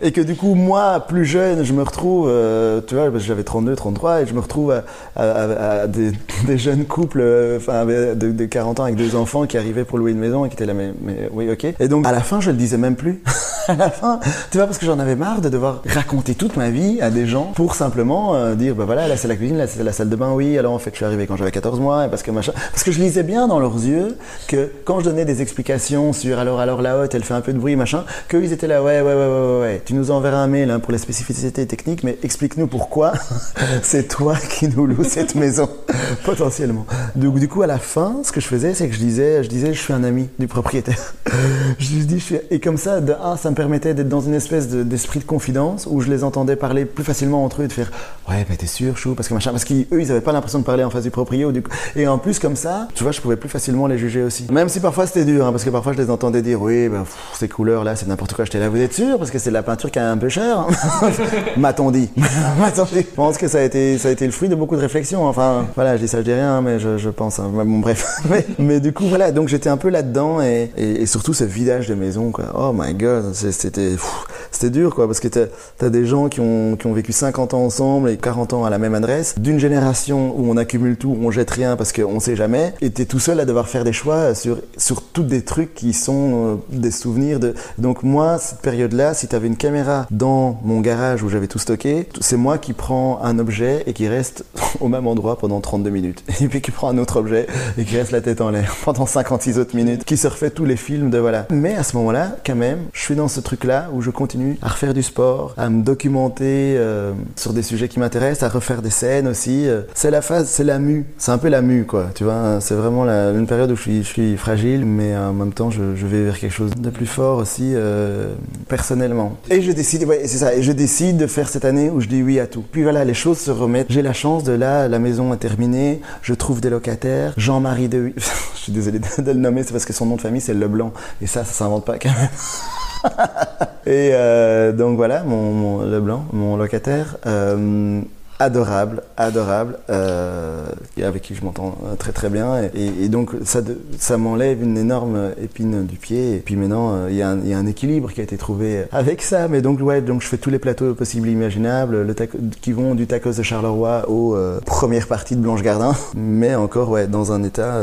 et que du coup moi plus jeune je me retrouve euh, tu vois parce que j'avais 32 33 et je me retrouve à, à- à- à des, des jeunes couples euh, enfin avec- de, de 40 ans avec deux enfants qui arrivaient pour louer une maison et qui étaient là mais, mais oui ok. Et donc à la fin je le disais même plus à la fin. Tu vois parce que j'en avais marre de devoir raconter toute ma vie à des gens pour simplement euh, dire bah voilà là c'est la cuisine là c'est la salle de bain. Oui alors en fait je suis arrivé quand j'avais 14 mois et parce que machin. Parce que je lisais bien dans leurs yeux que quand je donnais des explications sur alors alors la haute elle fait un peu de bruit machin qu'eux ils étaient là ouais ouais ouais ouais ouais, tu nous enverras un mail hein, pour les spécificités techniques mais explique-nous pourquoi c'est toi qui nous loue cette maison potentiellement. Donc du coup à la fin ce que je faisais c'est que je disais je disais je suis un ami du propriétaire. Je dis je suis et comme ça de un ça me permettait d'être dans une espèce de- d'esprit de confidence où je les entendais parler plus facilement entre eux et de faire ouais mais t'es sûr chou parce que machin parce qu'eux ils avaient pas l'impression de parler en face du du et en plus comme ça tu vois je pouvais plus facilement les juger aussi. Même si parfois c'était dur hein, parce que parfois je les entendais dire oui ben, ces couleurs là c'est n'importe quoi j'étais là vous êtes sûr? Parce que c'est de la peinture qui est un peu chère hein. m'a-t-on dit? Je pense que ça a été ça a été le fruit de beaucoup de réflexions enfin voilà je dis ça je dis rien mais je, je pense hein. bon bref. Mais, mais du coup voilà donc j'étais un peu là-dedans et, et, et surtout ce vidage de maison quoi. Oh my god c'était dur quoi parce que t'as as des gens qui ont, qui ont vécu 50 ans ensemble et 40 ans à la même adresse. D'une génération où on accumule tout où on jette rien parce qu'on sait jamais. Et t'es tout seul à devoir faire des choix sur sur toutes des trucs qui sont euh, des souvenirs de donc moi cette période là si t'avais une caméra dans mon garage où j'avais tout stocké c'est moi qui prends un objet et qui reste au même endroit pendant 32 minutes. Et puis qui prend un autre objet et qui reste la tête en l'air pendant 56 autres minutes qui se refait tous les films de voilà. Mais à ce moment là quand même je suis dans ce truc là où je continue à refaire du sport à me documenter euh, sur des sujets qui m'intéressent à refaire des scènes aussi euh. c'est la phase c'est la mue. C'est un peu la mue quoi tu vois. C'est vraiment une période où je suis, fragile mais en même temps je, vais vers quelque chose de plus fort aussi euh, personnellement. Et je décide ouais c'est ça. Et je décide de faire cette année où je dis oui à tout. Puis voilà les choses se remettent. J'ai la chance de là la maison est terminée. Je trouve des locataires. Jean-Marie de je suis désolé de le nommer c'est parce que son nom de famille c'est Leblanc. Et ça ça s'invente pas quand même et euh, donc voilà, mon, mon Leblanc, mon locataire, euh, adorable, adorable, euh, avec qui je m'entends très très bien. Et, donc ça, ça m'enlève une énorme épine du pied. Et puis maintenant, il y, a un- y a un équilibre qui a été trouvé avec ça. Mais donc ouais, donc je fais tous les plateaux possibles et imaginables, qui vont du tacos de Charleroi aux premières parties de Blanche Gardin. Mais encore ouais, dans un état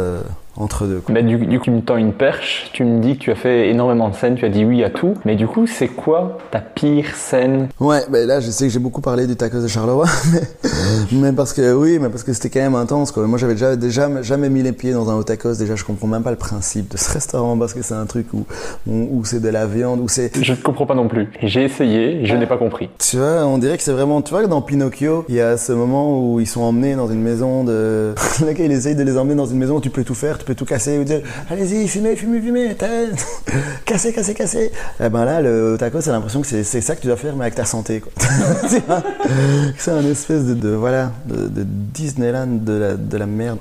entre deux. Bah, du, du coup, tu me tends une perche, tu me dis que tu as fait énormément de scènes, tu as dit oui à tout, mais du coup, c'est quoi ta pire scène? Ouais, ben là, je sais que j'ai beaucoup parlé du tacos de Charleroi, mais, mais parce que, oui, mais parce que c'était quand même intense, quoi. Moi, j'avais déjà, déjà jamais mis les pieds dans un haut tacos, déjà, je comprends même pas le principe de ce restaurant, parce que c'est un truc où, où, où c'est de la viande, où c'est... Je ne comprends pas non plus. J'ai essayé, je n'ai pas compris. Tu vois, on dirait que c'est vraiment, tu vois, dans Pinocchio, il y a ce moment où ils sont emmenés dans une maison de, le gars, il essaye de les emmener dans une maison où tu peux tout faire, tu peux tout casser, ou dire, allez-y, fumez, fumez, fumez, cassez, cassez, cassez. Et ben là, le taco, c'est l'impression que c'est ça que tu dois faire, mais avec ta santé, c'est un espèce de, voilà, de, Disneyland de la, de la merde.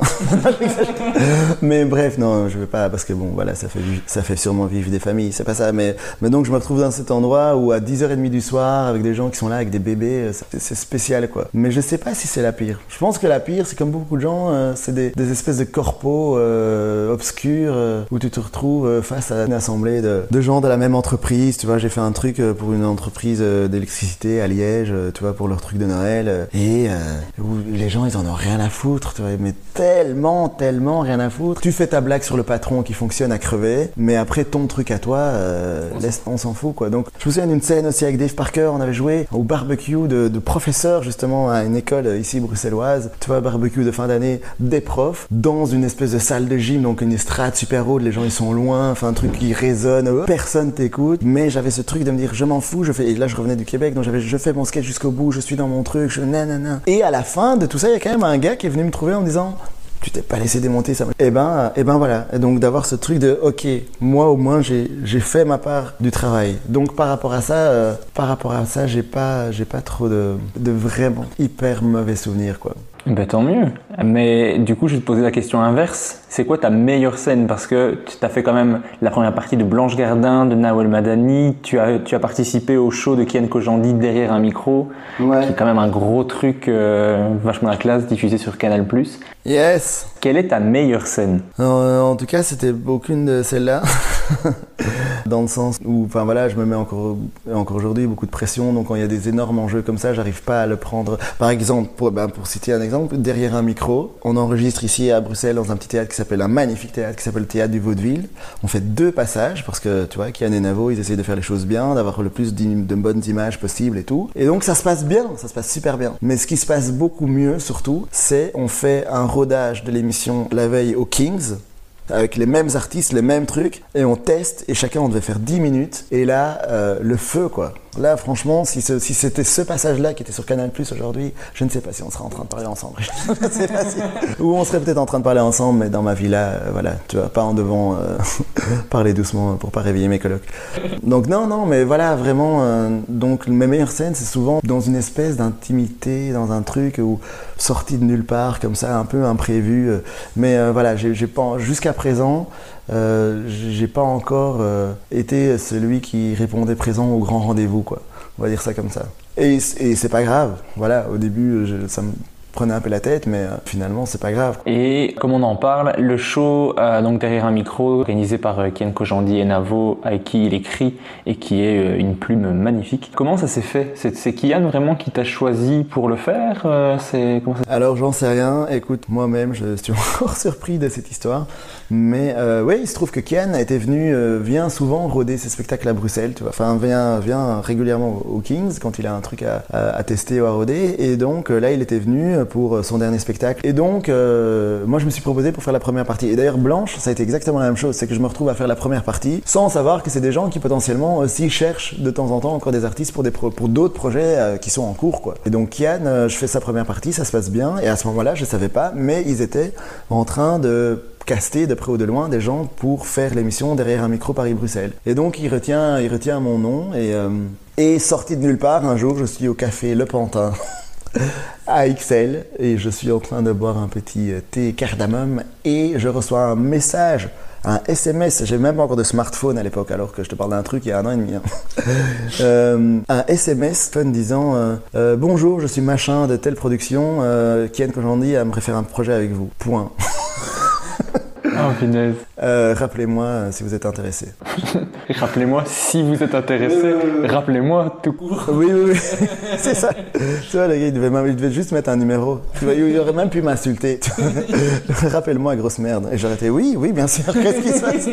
mais bref, non, je veux pas, parce que bon, voilà, ça fait, ça fait sûrement vivre des familles, c'est pas ça. Mais, mais donc, je me retrouve dans cet endroit où à 10h30 du soir, avec des gens qui sont là, avec des bébés, euh, c'est spécial, quoi. Mais je sais pas si c'est la pire. Je pense que la pire, c'est comme beaucoup de gens, euh, c'est des, des espèces de corpos euh, obscurs euh, où tu te retrouves euh, face à une assemblée de, de gens de la même entreprise. Tu vois, j'ai fait un truc euh, pour une entreprise euh, d'électricité à Liège, euh, tu vois, pour leur truc de Noël. euh, et euh, où les gens, ils en ont rien à foutre, tu vois, mais tellement, tellement rien à foutre. Tu fais ta blague sur le patron qui fonctionne à crever, mais après ton truc à toi, euh, laisse, on s'en fout, quoi. Donc, je me souviens d'une scène aussi avec Dave Parker, on avait joué au barbecue de, de professeurs, justement, à une école euh, ici bruxelloise. Tu vois, barbecue de fin d'année des profs, dans une espèce de salle de gym, donc une estrade super haute, les gens ils sont loin, enfin un truc qui résonne, euh, personne t'écoute. Mais j'avais ce truc de me dire, je m'en fous, je fais, et là je revenais du Québec, donc j'avais, je fais mon sketch jusqu'au bout, je suis dans mon truc, je nanana. Et à la fin de tout ça, il y a quand même un gars qui est venu me trouver en me disant, tu t'es pas laissé démonter ça. Et ben, et ben voilà. Et donc d'avoir ce truc de, ok, moi au moins j'ai j'ai fait ma part du travail. Donc par rapport à ça, euh, par rapport à ça, j'ai pas j'ai pas trop de de vraiment hyper mauvais souvenirs quoi. Ben tant mieux. Mais du coup, je vais te poser la question inverse. C'est quoi ta meilleure scène? Parce que tu as fait quand même la première partie de Blanche Gardin, de Nawel Madani. Tu as, tu as participé au show de Kian Kojandi derrière un micro, qui est quand même un gros truc euh, vachement la classe diffusé sur Canal+. Yes. Quelle est ta meilleure scène? Euh, en tout cas, c'était aucune de celles-là. Dans le sens où, enfin voilà, je me mets encore, encore aujourd'hui beaucoup de pression. Donc quand il y a des énormes enjeux comme ça, j'arrive pas à le prendre. Par exemple, pour, ben, pour citer un exemple, derrière un micro, on enregistre ici à Bruxelles dans un petit théâtre s'appelle un magnifique théâtre qui s'appelle le théâtre du Vaudeville. On fait deux passages parce que tu vois, Kian et Navo, ils essayent de faire les choses bien, d'avoir le plus de bonnes images possibles et tout. Et donc ça se passe bien, ça se passe super bien. Mais ce qui se passe beaucoup mieux surtout, c'est on fait un rodage de l'émission la veille au Kings avec les mêmes artistes, les mêmes trucs, et on teste, et chacun on devait faire 10 minutes, et là, euh, le feu quoi. Là, franchement, si, c'était ce passage-là qui était sur Canal Plus aujourd'hui, je ne sais pas si on serait en train de parler ensemble. Ou on serait peut-être en train de parler ensemble, mais dans ma vie là, euh, voilà, tu vois, pas en devant euh, parler doucement pour pas réveiller mes colocs. Donc non, non, mais voilà, vraiment, euh, donc mes meilleures scènes, c'est souvent dans une espèce d'intimité, dans un truc où sorti de nulle part, comme ça, un peu imprévu. euh, mais voilà, j'ai j'ai pas, jusqu'à présent, euh, j'ai pas encore euh, été celui qui répondait présent au grand rendez-vous, quoi. On va dire ça comme ça. Et, et c'est pas grave. Voilà, au début, je- ça me prenait un peu la tête, mais euh, finalement, c'est pas grave. Et comme on en parle, le show euh, donc derrière un micro, organisé par euh, Kian Kojandi et Navo, avec qui il écrit et qui est euh, une plume magnifique. Comment ça s'est fait? C'est Kian vraiment qui t'a choisi pour le faire C'est comment ça Alors j'en sais rien, écoute, moi-même je suis encore surpris de cette histoire. Mais euh, oui, il se trouve que Kian était venu, euh, vient souvent rôder ses spectacles à Bruxelles, tu vois. Enfin, vient, vient régulièrement au Kings quand il a un truc à, à, à tester ou à rôder. Et donc euh, là, il était venu pour son dernier spectacle. Et donc, euh, moi je me suis proposé pour faire la première partie. Et d'ailleurs, Blanche, ça a été exactement la même chose. C'est que je me retrouve à faire la première partie sans savoir que c'est des gens qui potentiellement aussi cherchent de temps en temps encore des artistes pour, des pro- pour d'autres projets euh, qui sont en cours, quoi. Et donc, Kian, euh, je fais sa première partie, ça se passe bien. Et à ce moment-là, je savais pas, mais ils étaient en train de caster de près ou de loin des gens pour faire l'émission derrière un micro Paris-Bruxelles. Et donc il retient, il retient mon nom et, euh, et sorti de nulle part, un jour je suis au café Le Pantin à XL et je suis en train de boire un petit euh, thé cardamome et je reçois un message un SMS, j'ai même pas encore de smartphone à l'époque, alors que je te parle d'un truc il y a un an et demi. hein. Euh, un SMS fun disant euh, Bonjour, je suis machin de telle production, euh, Kian Kojandi aimerait faire un projet avec vous. Point. Oh, punaise. Euh, Rappelez-moi euh, si vous êtes intéressé. Rappelez-moi si vous êtes intéressé. Rappelez-moi tout court. Oui, oui, oui. c'est ça. Tu vois, le gars, il devait, même- il devait juste mettre un numéro. Tu vois, il aurait même pu m'insulter. Rappelle-moi, grosse merde. Et j'aurais été, oui, oui, bien sûr. Qu'est-ce qui se passe?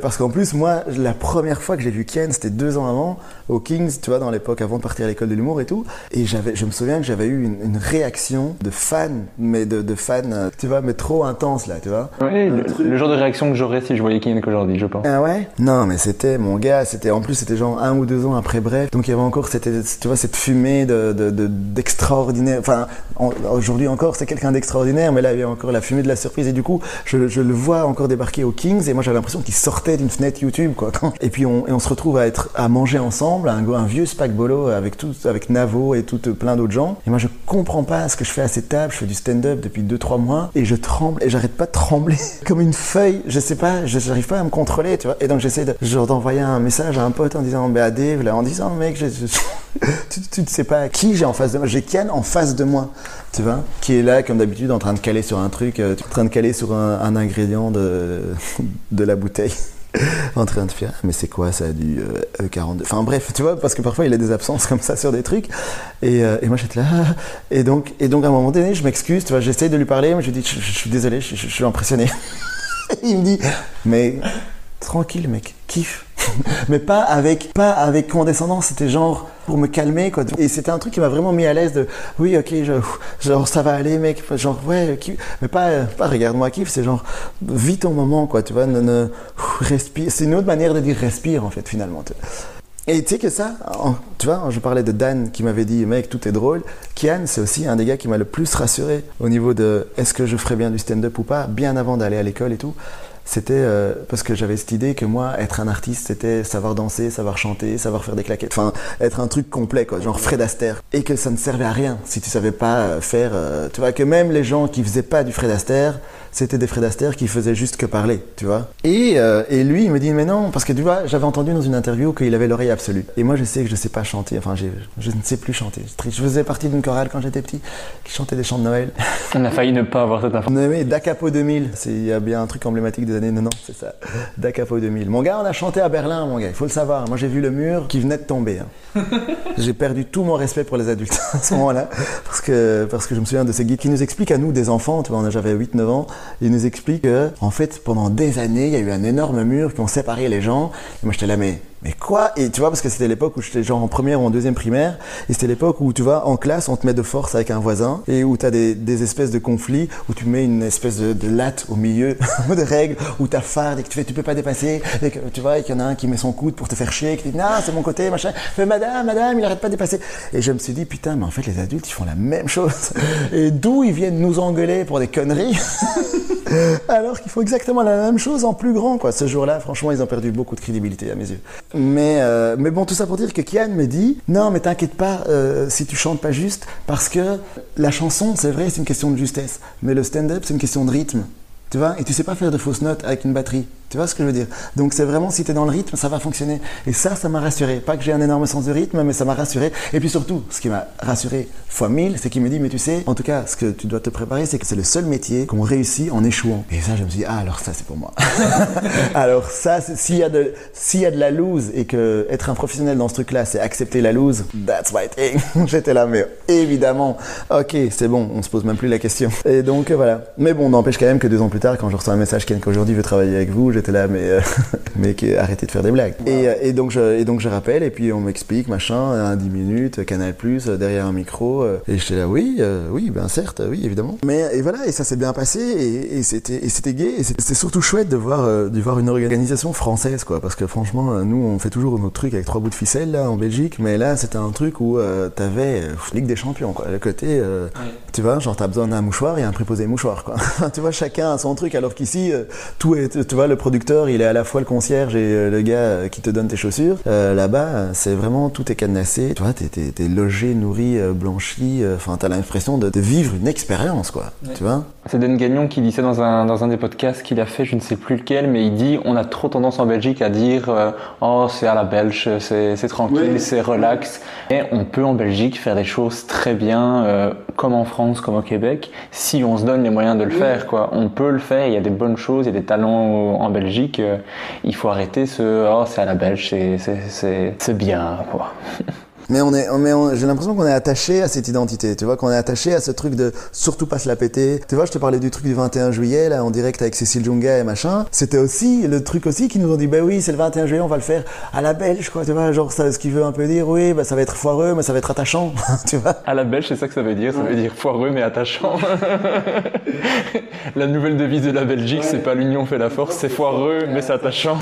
Parce qu'en plus, moi, la première fois que j'ai vu Ken, c'était deux ans avant, au Kings, tu vois, dans l'époque avant de partir à l'école de l'humour et tout. Et j'avais, je me souviens que j'avais eu une, une réaction de fan, mais de, de fan, euh, tu vois, mais trop intense, là, tu vois. Le, le genre de réaction que j'aurais si je voyais Keenan aujourd'hui, je pense. Ah ouais? Non, mais c'était mon gars, c'était en plus c'était genre un ou deux ans après Bref, donc il y avait encore cette, tu vois, cette fumée de, de, de- d'extraordinaire. Enfin, en- aujourd'hui encore, c'est quelqu'un d'extraordinaire, mais là il y a encore la fumée de la surprise et du coup, je, je le vois encore débarquer aux Kings et moi j'avais l'impression qu'il sortait d'une fenêtre YouTube quoi. Quand- Et puis on, et on se retrouve à être à manger ensemble, un, un vieux spack bolo avec tout, avec Navo et tout plein d'autres gens. Et moi je comprends pas ce que je fais à cette table. Je fais du stand-up depuis 2-3 mois et je tremble et j'arrête pas de trembler comme une feuille. Je sais pas, je- j'arrive pas à me contrôler, tu vois. Et donc j'essaie de, d'envoyer un message à un pote en disant, bah à Dave, là, en disant, mec, tu, ne sais pas qui j'ai en face de moi. J'ai Ken en face de moi, tu vois, qui est là comme d'habitude en train de caler sur un truc, euh, en train de caler sur un, ingrédient de la bouteille. en train de faire, mais c'est quoi ça du euh, E42 Enfin bref, tu vois, parce que parfois il a des absences comme ça sur des trucs. Et, euh, moi j'étais là. Et donc, et donc à un moment donné, je m'excuse, tu vois, j'essaye de lui parler, mais je lui dis, je, suis désolé, je suis impressionné. il me dit, mais tranquille mec, kiffe. mais pas avec, pas avec condescendance, c'était genre pour me calmer quoi. Et c'était un truc qui m'a vraiment mis à l'aise de, oui ok, genre ça va aller mec, genre ouais, mais pas, pas regarde-moi kiffe, c'est genre vis ton moment quoi, tu vois, ne, ne- respire. C'est une autre manière de dire respire en fait finalement. Et tu sais que ça, tu vois, je parlais de Dan qui m'avait dit, mec, tout est drôle. Kian, c'est aussi un des gars qui m'a le plus rassuré au niveau de est-ce que je ferais bien du stand-up ou pas, bien avant d'aller à l'école et tout. C'était euh, parce que j'avais cette idée que moi, être un artiste, c'était savoir danser, savoir chanter, savoir faire des claquettes. Enfin, être un truc complet, quoi, genre Fred Astaire. Et que ça ne servait à rien si tu savais pas euh, faire. euh, tu vois, que même les gens qui faisaient pas du Fred Astaire, c'était des Fred Astaire qui faisaient juste que parler, tu vois. Et, euh, et lui, il me dit, mais non, parce que tu vois, j'avais entendu dans une interview qu'il avait l'oreille absolue. Et moi, je sais que je sais pas chanter, enfin, je ne sais plus chanter. Je faisais partie d'une chorale quand j'étais petit qui chantait des chants de Noël. On a failli ne pas avoir cette information. On aimait Dacapo 2000. C'est- Il y a bien un truc emblématique des années 90, c'est ça. Dacapo 2000. Mon gars, on a chanté à Berlin, mon gars. Il faut le savoir. Moi, j'ai vu le mur qui venait de tomber. hein. j'ai perdu tout mon respect pour les adultes à ce moment-là. Parce que, parce que je me souviens de ces guides qui nous expliquent à nous, des enfants, tu vois, j'avais 8-9 ans, ils nous expliquent que, en fait, pendant des années, il y a eu un énorme mur qui ont séparé les gens. Et moi, j'étais là, mais, mais quoi? Et tu vois, parce que c'était l'époque où j'étais genre en première ou en deuxième primaire, et c'était l'époque où, tu vois, en classe, on te met de force avec un voisin, et où tu as des, espèces de conflits, où tu mets une espèce de, latte au milieu de règles, où tu farde et que tu fais, tu peux pas dépasser, et que tu vois, et qu'il y en a un qui met son coude pour te faire chier, et qui dit, non, c'est mon côté, machin, fais madame, madame, il arrête pas de dépasser. Et je me suis dit, putain, mais en fait, les adultes, ils font la même chose. Et d'où ils viennent nous engueuler pour des conneries? Alors qu'ils font exactement la même chose en plus grand, quoi. Ce jour-là, franchement, ils ont perdu beaucoup de crédibilité à mes yeux. Mais, euh, mais bon, tout ça pour dire que Kian me dit, non, mais t'inquiète pas euh, si tu chantes pas juste, parce que la chanson, c'est vrai, c'est une question de justesse, mais le stand-up, c'est une question de rythme. Tu vois, et tu sais pas faire de fausses notes avec une batterie. Tu vois ce que je veux dire? Donc c'est vraiment si tu es dans le rythme, ça va fonctionner. Et ça, ça m'a rassuré. Pas que j'ai un énorme sens de rythme, mais ça m'a rassuré. Et puis surtout, ce qui m'a rassuré fois mille, c'est qu'il me dit, mais tu sais, en tout cas, ce que tu dois te préparer, c'est que c'est le seul métier qu'on réussit en échouant. Et ça, je me suis dit, ah, alors ça, c'est pour moi. alors ça, s'il y, a de- y a de la lose et que être un professionnel dans ce truc-là, c'est accepter la lose, that's my thing. J'étais là, mais évidemment, ok, c'est bon, on se pose même plus la question. Et donc, voilà. Mais bon, n'empêche quand même que deux ans plus tard, quand je reçois un message Ken qu'aujourd'hui veut travailler avec vous, j'étais là, mais, euh, mais arrêtez de faire des blagues. Et, euh, et, donc je, et donc je rappelle, et puis on m'explique, machin, un 10 minutes, Canal Plus, derrière un micro. euh, et j'étais là, oui, euh, oui, ben certes, oui, évidemment. Mais et voilà, et ça s'est bien passé, et, et c'était et c'était gay, et c'était surtout chouette de voir, euh, de voir une organisation française, quoi. Parce que franchement, euh, nous, on fait toujours notre truc avec trois bouts de ficelle, là, en Belgique, mais là, c'était un truc où euh, t'avais euh, Ligue des Champions, quoi. Le côté, euh, tu vois, genre, t'as besoin d'un mouchoir, a un préposé mouchoir, quoi. tu vois, chacun a son truc, alors qu'ici, euh, tout est, tu vois, le producteur, il est à la fois le concierge et euh, le gars euh, qui te donne tes chaussures. Euh, Là-bas, c'est vraiment tout est cadenassé. Tu vois, t'es, logé, nourri, euh, blanchi. euh, Enfin, t'as l'impression de, de vivre une expérience, quoi. Tu vois? C'est Dan Gagnon qui dit ça dans un, dans un des podcasts qu'il a fait, je ne sais plus lequel, mais il dit on a trop tendance en Belgique à dire euh, oh c'est à la belge, c'est c'est tranquille, c'est relax. Et on peut en Belgique faire des choses très bien, euh, comme en France, comme au Québec, si on se donne les moyens de le faire. Quoi. On peut le faire, il y a des bonnes choses, il y a des talents en Belgique. Euh, il faut arrêter ce oh c'est à la belge, c'est- bien. Quoi. Mais on est, mais j'ai l'impression qu'on est attaché à cette identité, tu vois, qu'on est attaché à ce truc de surtout pas se la péter. Tu vois, je te parlais du truc du 21 juillet, là, en direct avec Cécile Junga et machin. C'était aussi le truc aussi qui nous ont dit, bah oui, c'est le 21 juillet, on va le faire à la belge, quoi, tu vois, genre, ça, ce qui veut un peu dire, oui, bah ça va être foireux, mais ça va être attachant, tu vois. À la belge, c'est ça que ça veut dire. Ça veut dire foireux mais attachant. la nouvelle devise de la Belgique, c'est pas l'union fait la force, c'est foireux mais c'est attachant.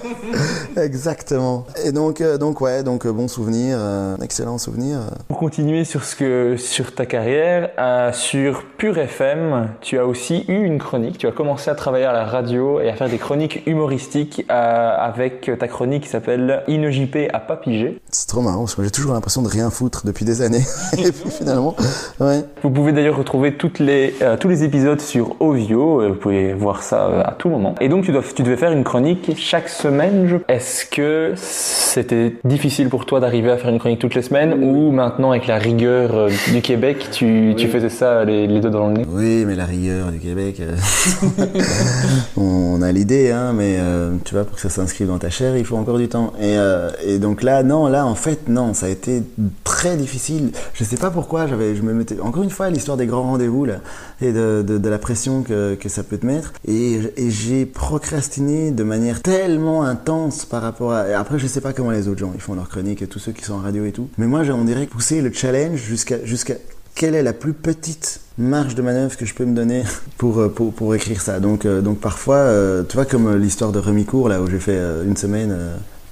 Exactement. Et donc, euh, donc ouais, donc euh, bon souvenir, excellent souvenir. Pour continuer sur ce que sur ta carrière, euh, sur Pure FM, tu as aussi eu une chronique. Tu as commencé à travailler à la radio et à faire des chroniques humoristiques euh, avec ta chronique qui s'appelle InnoJP à Papigé. C'est trop marrant parce que j'ai toujours l'impression de rien foutre depuis des années. et puis finalement, ouais. Vous pouvez d'ailleurs retrouver toutes les, euh, tous les épisodes sur Ovio. Vous pouvez voir ça à tout moment. Et donc tu, dois, tu devais faire une chronique chaque semaine. je- Est-ce que c'était difficile pour toi d'arriver à faire une chronique toutes les semaines ou maintenant avec la rigueur euh, du Québec, tu, tu faisais ça les, les deux dans le nez? Oui, mais la rigueur du Québec, euh, on a l'idée, hein, mais euh, tu vois, pour que ça s'inscrive dans ta chair, il faut encore du temps. Et, euh, et donc là, non, là, en fait, non, ça a été très difficile. Je sais pas pourquoi, j'avais, je me mettais, encore une fois, l'histoire des grands rendez-vous, là, et de, de, de la pression que, que ça peut te mettre. Et, et j'ai procrastiné de manière tellement intense par rapport à. après, je sais pas comment les autres gens, ils font leur chronique et tous ceux qui sont radio et tout. Mais moi, on dirait pousser le challenge jusqu'à, jusqu'à, quelle est la plus petite marge de manœuvre que je peux me donner pour, euh, pour, pour écrire ça. Donc, euh, donc parfois, euh, tu vois, comme l'histoire de Remicourt, là où j'ai fait une semaine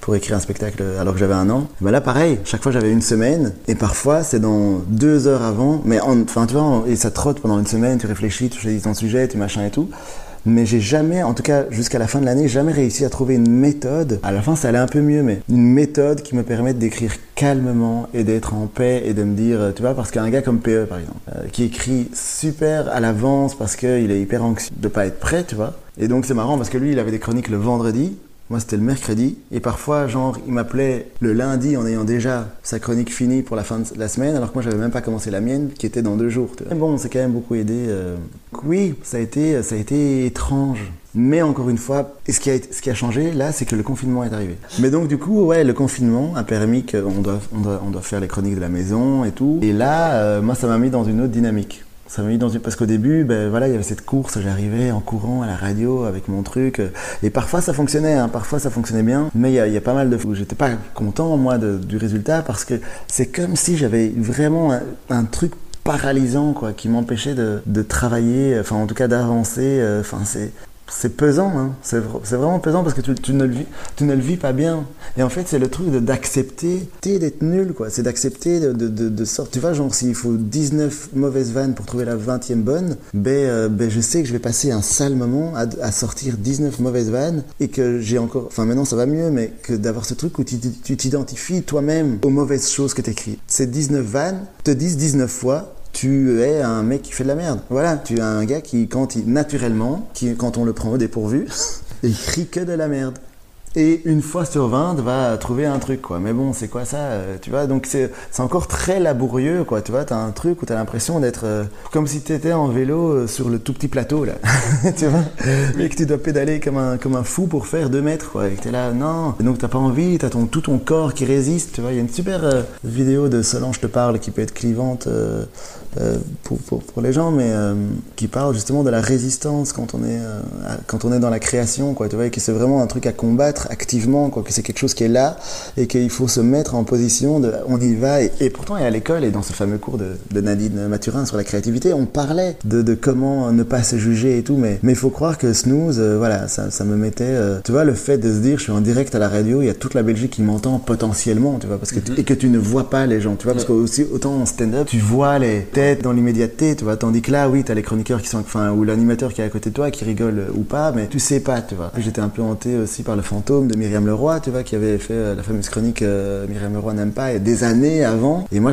pour écrire un spectacle alors que j'avais un an, ben là pareil, chaque fois j'avais une semaine, et parfois c'est dans deux heures avant, mais en- enfin tu vois, et ça trotte pendant une semaine, tu réfléchis, tu choisis ton sujet, tu machin et tout. Mais j'ai jamais, en tout cas jusqu'à la fin de l'année, jamais réussi à trouver une méthode. À la fin, ça allait un peu mieux, mais une méthode qui me permette d'écrire calmement et d'être en paix et de me dire, tu vois, parce qu'un gars comme PE par exemple, euh, qui écrit super à l'avance parce qu'il est hyper anxieux de pas être prêt, tu vois. Et donc c'est marrant parce que lui, il avait des chroniques le vendredi. Moi, c'était le mercredi. Et parfois, genre, il m'appelait le lundi en ayant déjà sa chronique finie pour la fin de la semaine, alors que moi, j'avais même pas commencé la mienne, qui était dans deux jours. Mais bon, c'est quand même beaucoup aidé. euh. Oui, ça a été, étrange. Mais encore une fois, ce qui a, ce qui a changé là, c'est que le confinement est arrivé. Mais donc du coup, ouais, le confinement a permis qu'on doit, on doit, on doit faire les chroniques de la maison et tout. Et là, euh, moi, ça m'a mis dans une autre dynamique. Ça m'a mis dans une... Parce qu'au début, ben, voilà, il y avait cette course, j'arrivais en courant à la radio avec mon truc. euh, Et parfois ça fonctionnait, hein, parfois ça fonctionnait bien. Mais il y a, pas mal de fois j'étais pas content, moi, du résultat parce que c'est comme si j'avais vraiment un, truc paralysant, quoi, qui m'empêchait de, de travailler, enfin en tout cas d'avancer. euh, Enfin, c'est c'est pesant, hein. c'est vr- c'est vraiment pesant parce que tu, tu ne le vis, tu pas bien. Et en fait, c'est le truc d'accepter d'être nul, quoi. C'est d'accepter de, sortir. Tu vois, genre, s'il faut 19 mauvaises vannes pour trouver la 20e bonne, ben, euh, ben je sais que je vais passer un sale moment à, à sortir 19 mauvaises vannes et que j'ai encore. Enfin, maintenant ça va mieux, mais que d'avoir ce truc où tu tu t'identifies toi-même aux mauvaises choses que t'écris. Ces 19 vannes te disent 19 fois tu es un mec qui fait de la merde. Voilà, tu es un gars qui, quand il, naturellement, qui, quand on le prend au dépourvu, écrit que de la merde. Et une fois sur 20, va trouver un truc, quoi. Mais bon, c'est quoi ça euh, Tu vois, donc c'est encore très laborieux, quoi. Tu vois, t'as un truc où t'as l'impression d'être euh, comme si t'étais en vélo euh, sur le tout petit plateau, là. tu vois? Et que tu dois pédaler comme un, comme un fou pour faire 2 mètres, quoi. Et que t'es là, non. Et donc t'as pas envie, t'as ton, tout ton corps qui résiste, tu vois? Il y a une super euh, vidéo de Solange te parle qui peut être clivante euh, pour, pour, pour les gens, mais euh, qui parle justement de la résistance quand on est, euh, à- quand on est dans la création, quoi. Tu vois, et que c'est vraiment un truc à combattre activement, quoi. Que c'est quelque chose qui est là et qu'il faut se mettre en position de, on y va. Et, et pourtant, et à l'école et dans ce fameux cours de, de Nadine Mathurin sur la créativité, on parlait de, de comment ne pas se juger et tout, mais il faut croire que snooze, voilà, ça, ça me mettait, tu vois, le fait de se dire, je suis en direct à la radio, il y a toute la Belgique qui m'entend potentiellement, tu vois, parce que tu- et que tu ne vois pas les gens, tu vois, parce que aussi autant en stand-up, tu vois les dans l'immédiateté, tu vois. Tandis que là, oui, t'as les chroniqueurs qui sont, enfin, ou l'animateur qui est à côté de toi, qui rigole euh, ou pas, mais tu sais pas, tu vois. J'étais un peu hanté aussi par le fantôme de Myriam Leroy, tu vois, qui avait fait euh, la fameuse chronique euh, Myriam Leroy n'aime pas, des années avant. Et moi,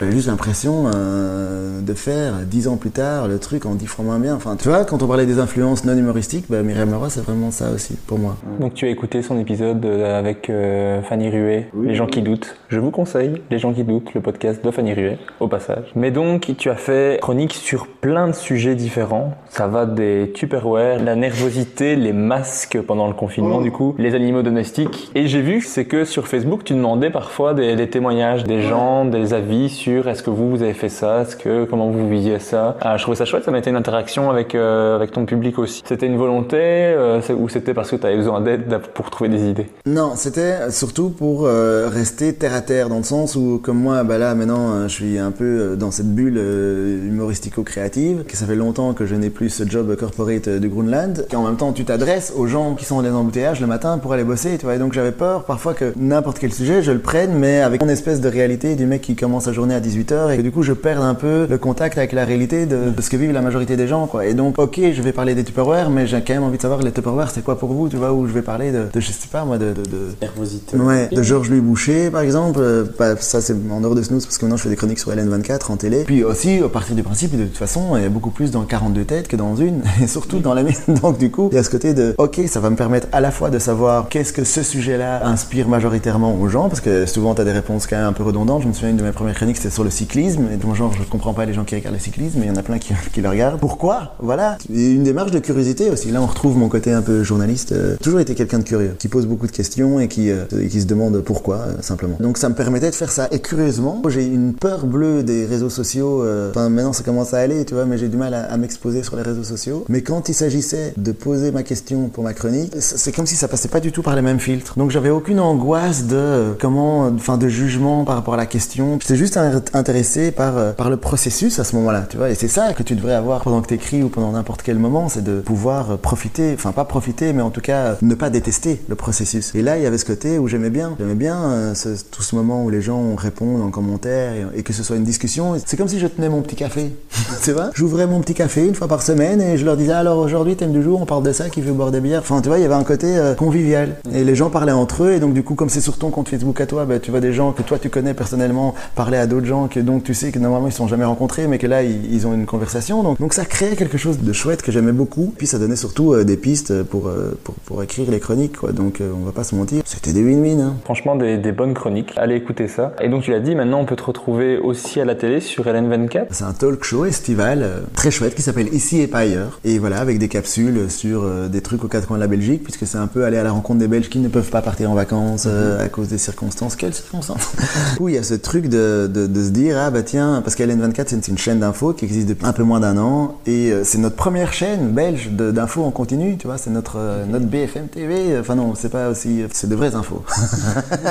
J'avais juste l'impression euh, de faire dix ans plus tard le truc en dix fois moins bien. Enfin, tu vois, quand on parlait des influences non humoristiques, bah, Myriam Leroy, c'est vraiment ça aussi pour moi. Donc tu as écouté son épisode euh, avec euh, Fanny Ruet, Les gens qui doutent. Je vous conseille Les gens qui doutent, le podcast de Fanny Ruet, au passage. Mais donc tu as fait chronique sur plein de sujets différents. Ça va des Tupperware, la nervosité, les masques pendant le confinement du coup, les animaux domestiques. Et j'ai vu c'est que sur Facebook tu demandais parfois des, des témoignages des gens, des avis sur est-ce que vous vous avez fait ça, est-ce que comment vous viviez ça? Ah, je trouvais ça chouette, ça mettait une interaction avec euh, avec ton public aussi. C'était une volonté euh, ou c'était parce que tu avais besoin d'aide d'a- pour trouver des idées? Non, c'était surtout pour euh, rester terre à terre, dans le sens où, comme moi, bah là, maintenant, euh, je suis un peu euh, dans cette bulle euh, humoristico-créative, que ça fait longtemps que je n'ai plus ce job corporate euh, de Groenland, qu'en même temps, tu t'adresses aux gens qui sont dans les embouteillages le matin pour aller bosser, et donc j'avais peur parfois que n'importe quel sujet, je le prenne, mais avec mon espèce de réalité du mec qui commence sa journée à 18h, et que du coup, je perds un peu le contact avec la réalité de, de ce que vivent la majorité des gens, quoi. Et donc, ok, je vais parler des Tupperware, mais j'ai quand même envie de savoir les Tupperware, c'est quoi pour vous, tu vois, où je vais parler de, de je sais pas, moi, de, de, de Nervosité. Ouais, de Georges Louis Boucher par exemple, euh, bah, ça c'est en dehors de snooze parce que maintenant je fais des chroniques sur LN24 en télé. Puis aussi, à partir du principe, de toute façon, il y a beaucoup plus dans 42 têtes que dans une, et surtout dans la mienne. Donc du coup, il y a ce côté de, ok, ça va me permettre à la fois de savoir qu'est-ce que ce sujet-là inspire majoritairement aux gens, parce que souvent tu as des réponses quand même un peu redondantes. Je me souviens une de mes premières chroniques, c'était sur le cyclisme, et donc genre je comprends pas les gens qui regardent le cyclisme, mais il y en a plein qui, le regardent. Pourquoi? Voilà. Une démarche de curiosité aussi. Là, on retrouve mon côté un peu journaliste. euh, toujours été quelqu'un de curieux, qui pose beaucoup de questions et qui, euh, qui se demande pourquoi, euh, simplement. Donc ça me permettait de faire ça. Et curieusement, j'ai une peur bleue des réseaux sociaux. Enfin, maintenant ça commence à aller, tu vois, mais j'ai du mal à, m'exposer sur les réseaux sociaux. Mais quand il s'agissait de poser ma question pour ma chronique, c'est comme si ça passait pas du tout par les mêmes filtres. Donc j'avais aucune angoisse de comment, enfin de jugement par rapport à la question. J'étais juste in- intéressé par euh, par le processus à ce moment-là, tu vois. Et c'est ça que tu devrais avoir pendant que t'écris ou pendant n'importe quel moment, c'est de pouvoir euh, profiter, enfin pas profiter, mais en tout cas euh, ne pas détester le processus. Et là, il y avait ce côté où j'aimais bien, j'aimais bien tout ce moment où les gens répondent en commentaire et, que ce soit une discussion. C'est comme si je tenais mon petit café, tu vois. J'ouvrais mon petit café une fois par semaine et je leur disais alors aujourd'hui thème du jour, on parle de ça, qui veut boire des bières. Enfin, tu vois, il y avait un côté convivial et les gens parlaient entre eux et donc du coup, comme c'est sur ton compte Facebook à toi, bah, tu vois des gens que toi tu connais personnellement parler à d'autres gens que donc tu sais que normalement ils se sont jamais rencontrés, mais que là ils, ils ont une conversation. Donc donc ça créait quelque chose de chouette que j'aimais beaucoup. Puis ça donnait surtout euh, des pistes pour, euh, pour pour écrire les chroniques, quoi. Donc euh, on va pas se mentir, c'était des win-win. Hein. Franchement, des, des bonnes chroniques. Allez écouter ça. Et donc tu l'as dit, maintenant on peut te retrouver aussi à la télé sur LN24. C'est un talk show estival très chouette qui s'appelle Ici et pas ailleurs. Et voilà, avec des capsules sur des trucs aux quatre coins de la Belgique, puisque c'est un peu aller à la rencontre des Belges qui ne peuvent pas partir en vacances euh, à cause des circonstances. Quelles circonstances? Où il y a ce truc de, de, de se dire, ah bah tiens, parce qu'LN24 c'est une, chaîne d'infos qui existe depuis un peu moins d'un an, et euh, c'est notre première chaîne belge d'infos en continu, tu vois, c'est notre, euh, notre BFM TV. Enfin non, c'est pas aussi, c'est de vraies infos.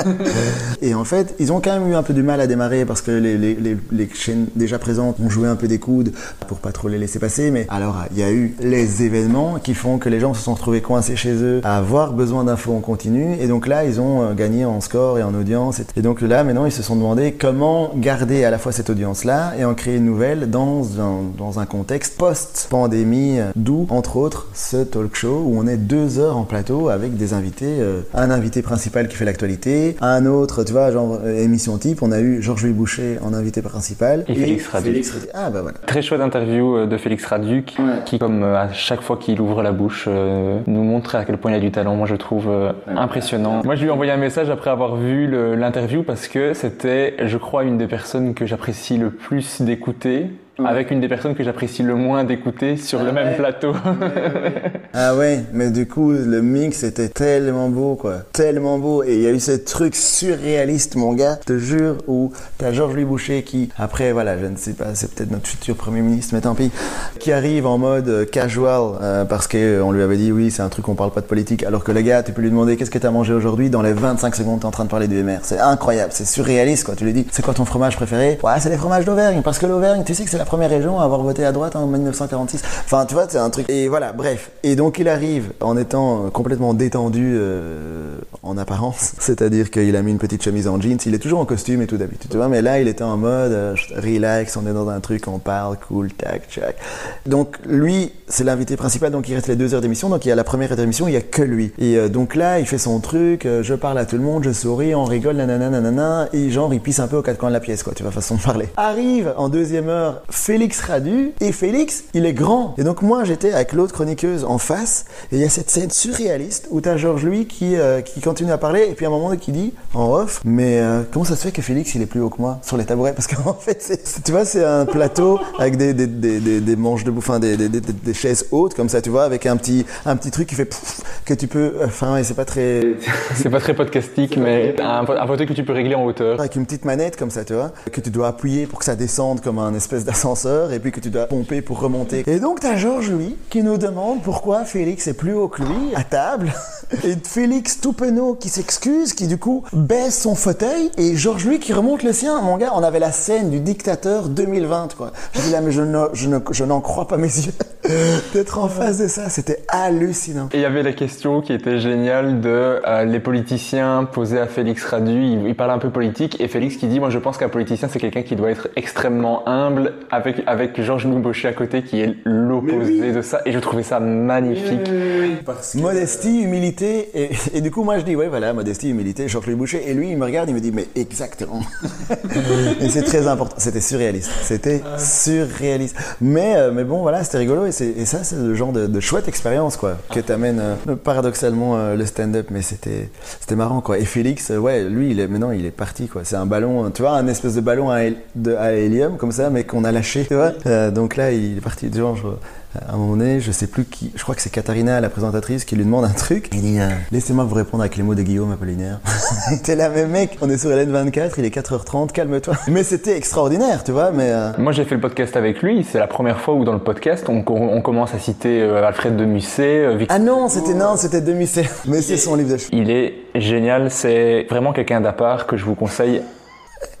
Et en fait, ils ont quand même eu un peu du mal à démarrer parce que les, les, les, les chaînes déjà présentes ont joué un peu des coudes pour pas trop les laisser passer. Mais alors, il y a eu les événements qui font que les gens se sont retrouvés coincés chez eux à avoir besoin d'infos en continu. Et donc là, ils ont euh, gagné en score et en audience. Et donc là, maintenant, ils se sont demandé comment garder garder à la fois cette audience-là et en créer une nouvelle dans un, dans un contexte post-pandémie, d'où, entre autres, ce talk show où on est deux heures en plateau avec des invités, euh, un invité principal qui fait l'actualité, un autre, tu vois, genre euh, émission type, on a eu Georges-Louis Boucher en invité principal. Et Félix Raduc. Ah bah voilà. Très chouette interview euh, de Félix Raduc, qui, comme à chaque fois qu'il ouvre la bouche, euh, nous montre à quel point il a du talent. Moi, je trouve euh, impressionnant. Moi, je lui ai envoyé un message après avoir vu l'interview parce que c'était, je crois, une des personnes que j'apprécie le plus d'écouter. Avec une des personnes que j'apprécie le moins d'écouter sur le même plateau. Ah ouais, mais du coup, le mix était tellement beau, quoi. Tellement beau. Et il y a eu ce truc surréaliste, mon gars, je te jure, où t'as Georges-Louis Boucher qui, après, voilà, je ne sais pas, c'est peut-être notre futur Premier ministre, mais tant pis, qui arrive en mode euh, casual, euh, parce qu'on lui avait dit, oui, c'est un truc, on parle pas de politique, alors que le gars, tu peux lui demander, qu'est-ce que t'as mangé aujourd'hui Dans les 25 secondes, t'es en train de parler du MR. C'est incroyable, c'est surréaliste, quoi. Tu lui dis, c'est quoi ton fromage préféré? Ouais, c'est les fromages d'Auvergne, parce que l'Auvergne, tu sais que c'est la première région à avoir voté à droite en 1946. Enfin, tu vois, c'est un truc. Et voilà, bref. Et donc, il arrive en étant euh, complètement détendu euh, en apparence. C'est-à-dire qu'il a mis une petite chemise en jeans. Il est toujours en costume et tout d'habitude, tu vois. Mais là, il était en mode euh, relax, on est dans un truc, on parle, cool, tac, tac. Donc, lui, c'est l'invité principal, donc il reste les deux heures d'émission. Donc, il y a la première heure d'émission, il y a que lui. Et donc là, il fait son truc, je parle à tout le monde, je souris, on rigole, nanana, nanana. Et genre, il pisse un peu aux quatre coins de la pièce, quoi, tu vois, façon de parler. Arrive en deuxième heure Félix Radu. Et Félix, il est grand. Et donc, moi, j'étais avec l'autre chroniqueuse en face. Et il y a cette scène surréaliste où t'as Georges Louis qui, euh, qui continue à parler. Et puis à un moment, qui dit en off, mais euh, comment ça se fait que Félix, il est plus haut que moi sur les tabourets? Parce qu'en fait, c'est- tu vois, c'est un plateau avec des, des, des, des, des manches de enfin, des, des, des, des chaises hautes comme ça, tu vois, avec un petit, un petit truc qui fait pouf, que tu peux. Enfin, et c'est pas très. c'est pas très podcastique, mais un, un fauteuil que tu peux régler en hauteur. Avec une petite manette comme ça, tu vois, que tu dois appuyer pour que ça descende comme un espèce d'ascenseur, et puis que tu dois pomper pour remonter. Et donc, t'as Georges, lui, qui nous demande pourquoi Félix est plus haut que lui, à table, et Félix tout qui s'excuse, qui du coup baisse son fauteuil, et Georges, lui, qui remonte le sien. Mon gars, on avait la scène du dictateur 2020, quoi. Je dis là, mais je ne- je ne- je n'en crois pas mes yeux. D'être en face de ça, c'était hallucinant. Et il y avait la question qui était géniale de euh, les politiciens posés à Félix Radu. Il parle un peu politique et Félix qui dit moi je pense qu'un politicien c'est quelqu'un qui doit être extrêmement humble avec avec Georges Louis Baucher à côté qui est l'opposé de ça. Et je trouvais ça magnifique. Modestie, humilité, et, et du coup moi je dis ouais voilà modestie, humilité, Georges-Louis Boucher, et lui il me regarde, il me dit mais exactement. et c'est très important, c'était surréaliste, c'était surréaliste. Mais euh, mais bon voilà c'était rigolo. Et, c'est- et ça c'est le genre de, de chouette expérience quoi que t'amène euh, paradoxalement euh, le stand-up, mais c'était c'était marrant quoi. Et Félix ouais lui il est maintenant il est parti quoi, c'est un ballon, tu vois un espèce de ballon à, hé- de, à hélium comme ça mais qu'on a lâché, tu vois. Euh, donc là il est parti genre je- à un moment donné, je sais plus qui, je crois que c'est Katharina, la présentatrice, qui lui demande un truc. Il dit euh, Laissez-moi vous répondre avec les mots de Guillaume Apollinaire. T'es là, mais mec, on est sur LN24, il est 4h30, calme-toi. Mais c'était extraordinaire, tu vois, mais. euh, Moi j'ai fait le podcast avec lui, c'est la première fois où dans le podcast on, on commence à citer euh, Alfred de Musset, euh, Victor Ah non, c'était non, c'était demi Mais c'est son livre de. Il est génial, c'est vraiment quelqu'un d'à part que je vous conseille.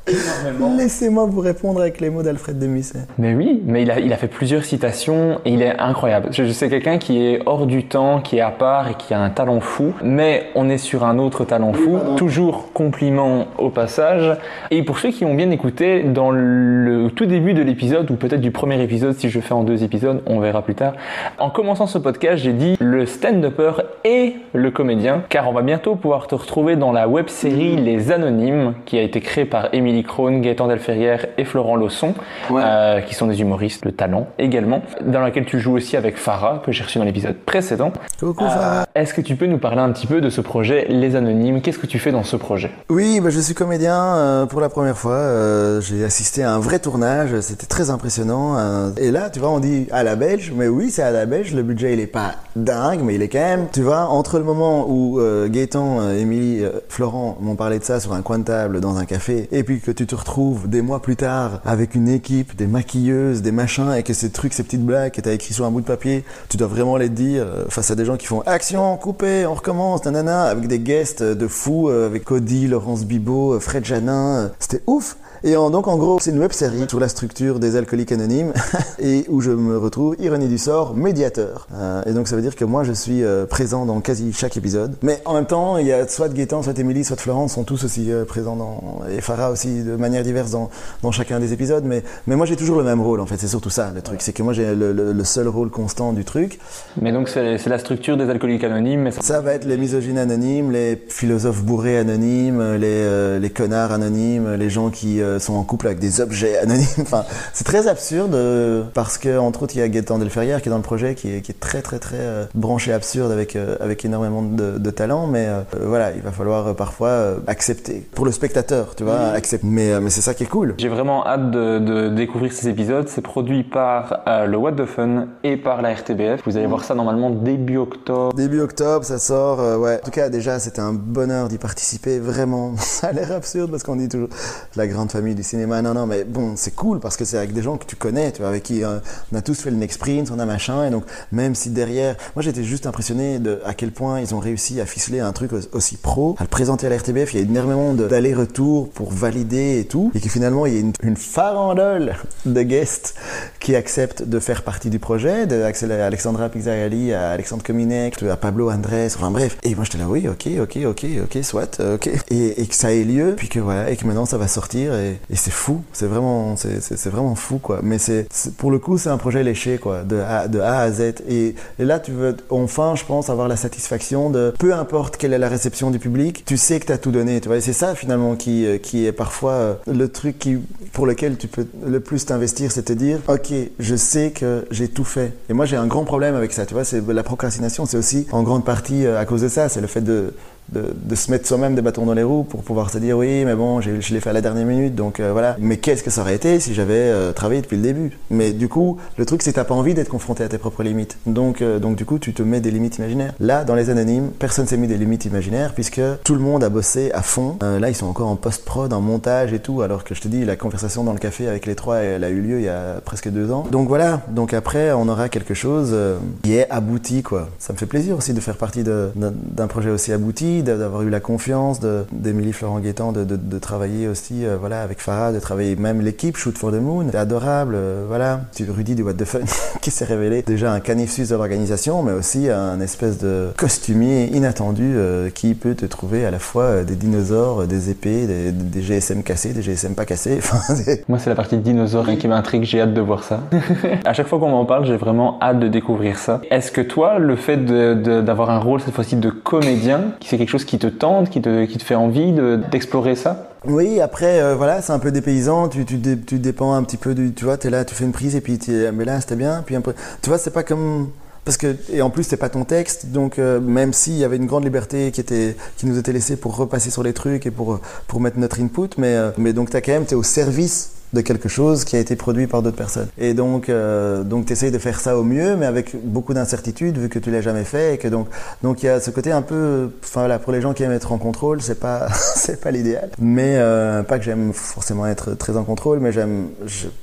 Laissez-moi vous répondre avec les mots d'Alfred de Musset. Mais oui, mais il a, il a fait plusieurs citations et il est incroyable. Je, je sais quelqu'un qui est hors du temps, qui est à part et qui a un talent fou, mais on est sur un autre talent fou. Toujours compliment au passage. Et pour ceux qui ont bien écouté, dans le tout début de l'épisode, ou peut-être du premier épisode, si je fais en deux épisodes, on verra plus tard. En commençant ce podcast, j'ai dit le stand-upper et le comédien, car on va bientôt pouvoir te retrouver dans la web série Les Anonymes, qui a été créée par Émilie Krohn, Gaëtan Delferrière et Florent Lausson, euh, qui sont des humoristes de talent également, dans laquelle tu joues aussi avec Farah, que j'ai reçu dans l'épisode précédent. Coucou, Farah. Est-ce que tu peux nous parler un petit peu de ce projet Les Anonymes? Qu'est-ce que tu fais dans ce projet? Oui, bah, je suis comédien euh, pour la première fois. Euh, j'ai assisté à un vrai tournage, c'était très impressionnant. euh, et là, tu vois, on dit à la belge, mais oui, c'est à la belge. Le budget, il est pas dingue, mais il est quand même. Tu vois, entre le moment où euh, Gaëtan, euh, Émilie, euh, Florent m'ont parlé de ça sur un coin de table dans un café, et puis que tu te retrouves des mois plus tard avec une équipe, des maquilleuses, des machins, et que ces trucs, ces petites blagues que t'as écrit sur un bout de papier, tu dois vraiment les dire euh, face à des gens qui font action, coupé, on recommence, nanana, avec des guests de fous, euh, avec Cody, Laurence Bibot, euh, Fred Janin, euh, c'était ouf. Et en, donc en gros, c'est une web série sur la structure des alcooliques anonymes et où je me retrouve, ironie du sort, médiateur. Euh, et donc ça veut dire que moi je suis euh, présent dans quasi chaque épisode. Mais en même temps, il y a soit Gaëtan, soit Émilie, soit Florence sont tous aussi euh, présents dans et Farah aussi de manière diverse dans, dans chacun des épisodes. Mais mais moi j'ai toujours le même rôle en fait. C'est surtout ça le truc, c'est que moi j'ai le, le- le seul rôle constant du truc. Mais donc c'est la structure des alcooliques anonymes. Mais ça- Ça va être les misogynes anonymes, les philosophes bourrés anonymes, les, les connards anonymes, les gens qui sont en couple avec des objets anonymes. Enfin, c'est très absurde euh, parce que entre autres il y a Gaëtan Delferrière qui est dans le projet, qui est, qui est très très très euh, branché absurde avec euh, avec énormément de, de talent. Mais euh, voilà, il va falloir euh, parfois euh, accepter pour le spectateur, tu vois, accepter. Mais euh, mais c'est ça qui est cool. J'ai vraiment hâte de, de découvrir ces épisodes. C'est produit par euh, le What the Fun et par la RTBF. Vous allez voir ça normalement début octobre. Début octobre, ça sort. euh, ouais. En tout cas, déjà, c'était un bonheur d'y participer. Vraiment, ça a l'air absurde parce qu'on dit toujours la grande famille du cinéma. Non, non, mais bon, c'est cool parce que c'est avec des gens que tu connais, tu vois, avec qui euh, on a tous fait le next sprint, on a machin. Et donc, même si derrière, moi, j'étais juste impressionné de à quel point ils ont réussi à ficeler un truc au- aussi pro, à le présenter à la RTBF. Il y a énormément d'allers-retours pour valider et tout, et que finalement, il y a une, farandole de guests qui acceptent de faire partie du projet, de Alexandra Pizzarelli à Alexandre Cominec, à Pablo Andrés, enfin bref. Et moi j'étais là, oui, ok, ok, ok, ok, soit, euh, ok. Et, et que ça ait lieu, puis que voilà, et que maintenant ça va sortir, et, et c'est fou, c'est vraiment, c'est, vraiment fou, quoi. Mais c'est, pour le coup, c'est un projet léché, quoi, de A, de A à Z. Et, et là, tu veux enfin, je pense, avoir la satisfaction de, peu importe quelle est la réception du public, tu sais que tu as tout donné, tu vois. Et c'est ça, finalement, qui, euh, qui est parfois euh, le truc qui, pour lequel tu peux le plus t'investir, c'est te dire, ok, je sais que j'ai tout fait. Et moi, j'ai un grand problème avec ça, tu vois. C'est la procrastination, c'est aussi en grande partie euh, à cause de ça. C'est le fait de de, se mettre soi-même des bâtons dans les roues pour pouvoir se dire oui mais bon je l'ai fait à la dernière minute donc euh, voilà. Mais qu'est-ce que ça aurait été si j'avais euh, travaillé depuis le début? Mais du coup le truc c'est que t'as pas envie d'être confronté à tes propres limites. Donc euh, donc du coup tu te mets des limites imaginaires. Là dans les anonymes personne s'est mis des limites imaginaires puisque tout le monde a bossé à fond. Là ils sont encore en post-prod en montage et tout alors que je te dis la conversation dans le café avec les trois elle a eu lieu il y a presque deux ans. Donc voilà. Donc après on aura quelque chose qui est abouti quoi. Ça me fait plaisir aussi de faire partie d'un projet aussi abouti d'a- d'avoir eu la confiance de- d'Émilie Florent Guétan de, de- de travailler aussi euh, voilà avec Farah de travailler même l'équipe Shoot for the Moon c'est adorable euh, voilà Rudy du What the Fun qui s'est révélé déjà un canif suisse de l'organisation mais aussi un espèce de costumier inattendu euh, qui peut te trouver à la fois euh, des dinosaures des épées des, des GSM cassés des GSM pas cassés Moi, c'est la partie dinosaure hein, qui m'intrigue. J'ai hâte de voir ça. à chaque fois qu'on m'en parle, j'ai vraiment hâte de découvrir ça. Est-ce que toi, le fait de- de- d'avoir un rôle cette fois-ci de comédien, c'est quelque chose qui te tente, qui te, qui te fait envie de- d'explorer ça? Oui, après, euh, voilà, c'est un peu dépaysant. Tu, tu, tu dépends un petit peu du. Tu vois, t'es là, tu fais une prise et puis t'es- mais là, c'était bien. Puis un peu. Tu vois, c'est pas comme. Parce que, et en plus, c'est pas ton texte, donc euh, même s'il y avait une grande liberté qui, était, qui nous était laissée pour repasser sur les trucs et pour, pour mettre notre input, mais, euh, mais donc t'as quand même, t'es au service de quelque chose qui a été produit par d'autres personnes. Et donc, euh, donc tu essayes de faire ça au mieux, mais avec beaucoup d'incertitude vu que tu l'as jamais fait et que donc, donc il y a ce côté un peu, enfin pour les gens qui aiment être en contrôle, c'est pas, c'est pas l'idéal. Mais euh, pas que j'aime forcément être très en contrôle, mais j'aime,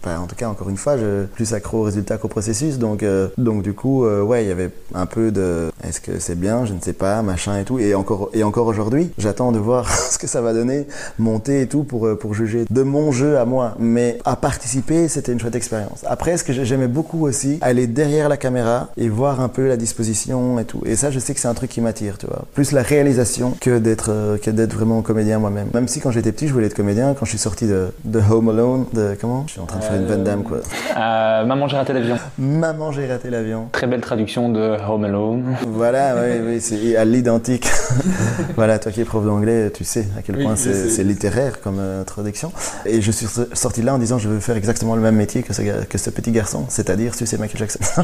en tout cas encore une fois, je plus accro au résultat qu'au processus. Donc, euh, donc du coup, ouais, il y avait un peu de, est-ce que c'est bien, je ne sais pas, machin et tout. Et encore, et encore aujourd'hui, j'attends de voir ce que ça va donner, monter et tout pour pour juger de mon jeu à moi. Mais à participer, c'était une chouette expérience. Après, ce que j'aimais beaucoup aussi, aller derrière la caméra et voir un peu la disposition et tout. Et ça, je sais que c'est un truc qui m'attire, tu vois. Plus la réalisation que d'être euh, que d'être vraiment comédien moi-même. Même si quand j'étais petit, je voulais être comédien. Quand je suis sorti de, de Home Alone, de comment? Je suis en train de faire une Van Damme quoi. Euh, Maman, j'ai raté l'avion. Maman, j'ai raté l'avion. Très belle traduction de Home Alone. Voilà, oui, oui, c'est à l'identique. voilà, toi qui es prof d'anglais, tu sais à quel Oui, point c'est littéraire comme euh, traduction. Et je suis sorti de là en disant je veux faire exactement le même métier que ce, ga- que ce petit garçon, c'est-à-dire sucer Michael Jackson.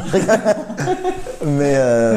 mais, euh,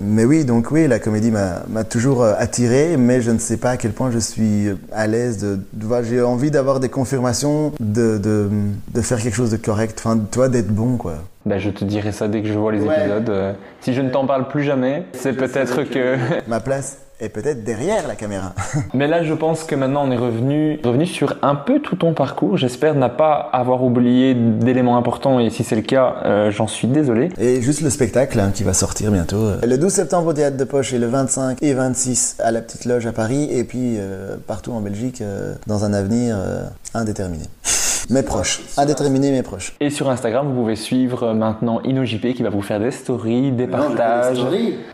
mais oui, donc oui, la comédie m'a toujours euh, attiré, mais je ne sais pas à quel point je suis à l'aise de. de- voilà, J'ai envie d'avoir des confirmations, de, de, de faire quelque chose de correct, enfin, toi, d'être bon, quoi. Ben, je te dirai ça dès que je vois les Ouais. épisodes. Euh, si je ne t'en parle plus jamais, c'est peut-être que... Ma place et peut-être derrière la caméra. Mais là, je pense que maintenant, on est revenu, revenu sur un peu tout ton parcours. J'espère ne pas avoir oublié d'éléments importants et si c'est le cas, euh, j'en suis désolé. Et juste le spectacle hein, qui va sortir bientôt. euh, Le 12 septembre au Théâtre de Poche et le 25 et 26 à la Petite Loge à Paris et puis euh, partout en Belgique dans un avenir euh, indéterminé. Mais proche. Indéterminé mais proche. Et sur Instagram, vous pouvez suivre euh, maintenant InnoJP qui va vous faire des stories, des partages.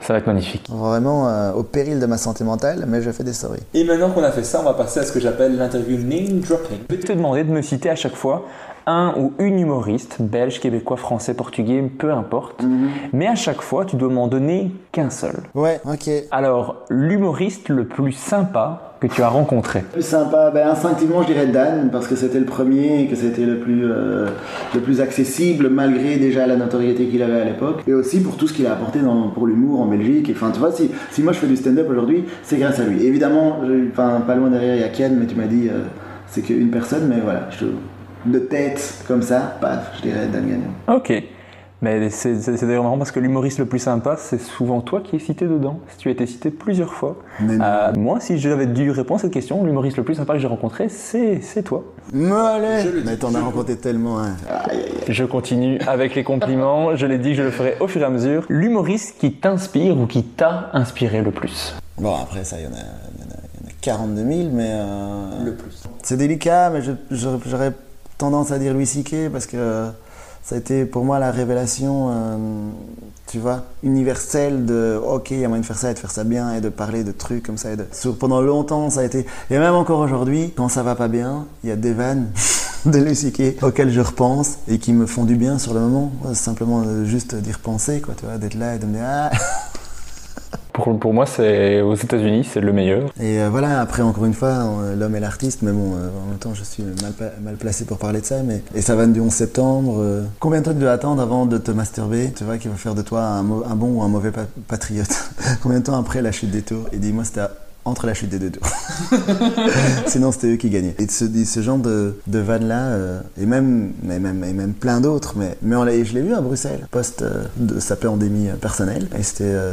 Ça va être magnifique. Vraiment euh, au péril de ma santé mentale, mais je fais des stories. Et maintenant qu'on a fait ça, on va passer à ce que j'appelle l'interview name dropping. Je vais te demander de me citer à chaque fois un ou une humoriste, belge, québécois, français, portugais, peu importe. Mais à chaque fois, tu dois m'en donner qu'un seul. Ouais, ok. Alors, l'humoriste le plus sympa que tu as rencontré. Plus sympa, ben, instinctivement je dirais Dan parce que c'était le premier et que c'était le plus euh, le plus accessible malgré déjà la notoriété qu'il avait à l'époque et aussi pour tout ce qu'il a apporté dans, pour l'humour en Belgique. Et, Enfin tu vois si, si moi je fais du stand-up aujourd'hui c'est grâce à lui. Évidemment, enfin pas loin derrière il y a Ken mais tu m'as dit euh, c'est qu'une personne mais voilà je, de tête comme ça paf je dirais Dan Gagnon. Ok. Mais c'est d'ailleurs marrant parce que l'humoriste le plus sympa, c'est souvent toi qui es cité dedans. Si tu as été cité plusieurs fois. Euh, moi, si j'avais dû répondre à cette question, l'humoriste le plus sympa que j'ai rencontré, c'est c'est toi. Mais allez Mais t'en as rencontré tellement hein. Je continue avec les compliments. Je l'ai dit, je le ferai au fur et à mesure. L'humoriste qui t'inspire ou qui t'a inspiré le plus. Bon, après ça, il y en a, il y en a, il y en a 42 000, mais. euh, le plus. C'est délicat, mais j'aurais tendance à dire Louis C.K. parce que euh, ça a été pour moi la révélation, euh, tu vois, universelle de OK, il y a moyen de faire ça et de faire ça bien et de parler de trucs comme ça. Et de... Pendant longtemps, ça a été. Et même encore aujourd'hui, quand ça va pas bien, il y a des vannes. de C.K. auxquelles je repense et qui me font du bien sur le moment. Simplement euh, juste d'y repenser, quoi, tu vois, d'être là et de me dire ah, Pour, pour moi, c'est aux États-Unis, c'est le meilleur. Et euh, voilà, après, encore une fois, euh, l'homme est l'artiste, mais bon, euh, en même temps, je suis mal, mal placé pour parler de ça. Mais... Et ça va du 11 septembre. Combien de temps tu dois attendre avant de te masturber? Tu vois, qui va faire de toi un, bon ou un mauvais pa- patriote Combien de temps après la chute des tours? Et dis-moi, c'était entre la chute des deux tours. Sinon, c'était eux qui gagnaient. Et ce, et ce genre de, de vanne-là, euh, et, même, mais même, et même plein d'autres, mais, mais on je l'ai vu à Bruxelles, post euh, de sa pandémie euh, personnelle. Et c'était euh,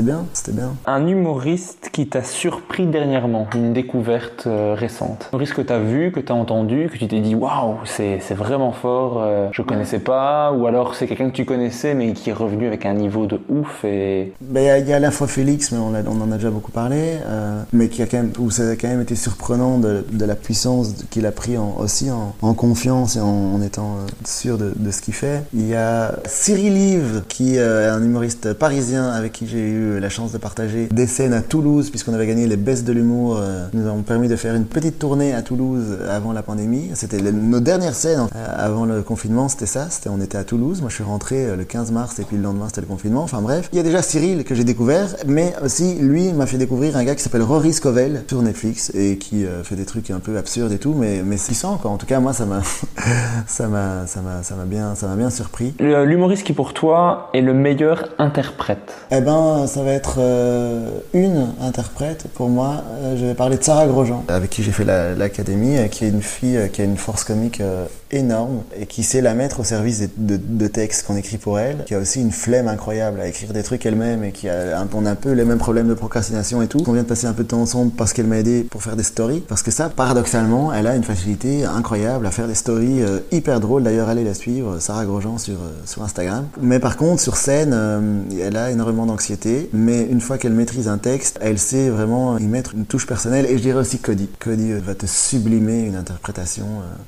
bien, c'était bien. Un humoriste qui t'a surpris dernièrement, une découverte récente. Un humoriste que t'as vu, que t'as entendu, que tu t'es dit waouh, c'est vraiment fort, je connaissais pas, ou alors c'est quelqu'un que tu connaissais mais qui est revenu avec un niveau de ouf et. Ben, Il y, a- a à la fois Félix, mais on, a- on en a déjà beaucoup parlé, euh, mais qui a quand même, où ça a quand même été surprenant de, la puissance qu'il a pris aussi en, confiance et en, étant euh, sûr de, ce qu'il fait. Il y a Cyril Yves, qui euh, est un humoriste parisien avec qui j'ai eu la chance de partager des scènes à Toulouse, puisqu'on avait gagné les Bestes de l'humour. euh, nous avons permis de faire une petite tournée à Toulouse avant la pandémie. C'était nos dernières scènes euh, avant le confinement, c'était ça. On était à Toulouse. Moi, je suis rentré euh, le 15 mars et puis le lendemain, c'était le confinement. Enfin bref, il y a déjà Cyril que j'ai découvert, mais aussi lui m'a fait découvrir un gars qui s'appelle Rory Scovel sur Netflix et qui euh, fait des trucs un peu absurdes et tout, mais mais c'est puissant quoi. En tout cas, moi, ça m'a ça m'a ça m'a ça m'a bien ça m'a bien surpris. L'humoriste qui pour toi est le meilleur interprète? Eh ben, ça va être euh, une interprète pour moi. Euh, je vais parler de Sarah Grosjean, avec qui j'ai fait la- l'académie, qui est une fille qui a une force comique énorme et qui sait la mettre au service de, de textes qu'on écrit pour elle, qui a aussi une flemme incroyable à écrire des trucs elle-même et qui a un, on a un peu les mêmes problèmes de procrastination et tout. On vient de passer un peu de temps ensemble parce qu'elle m'a aidé pour faire des stories, parce que ça, paradoxalement, elle a une facilité incroyable à faire des stories euh, hyper drôles. D'ailleurs, allez la suivre, Sarah Grosjean sur, euh, sur Instagram. Mais par contre, sur scène, euh, elle a énormément d'anxiété, mais une fois qu'elle maîtrise un texte, elle sait vraiment y mettre une touche personnelle. Et je dirais aussi Cody. Cody va te sublimer une interprétation.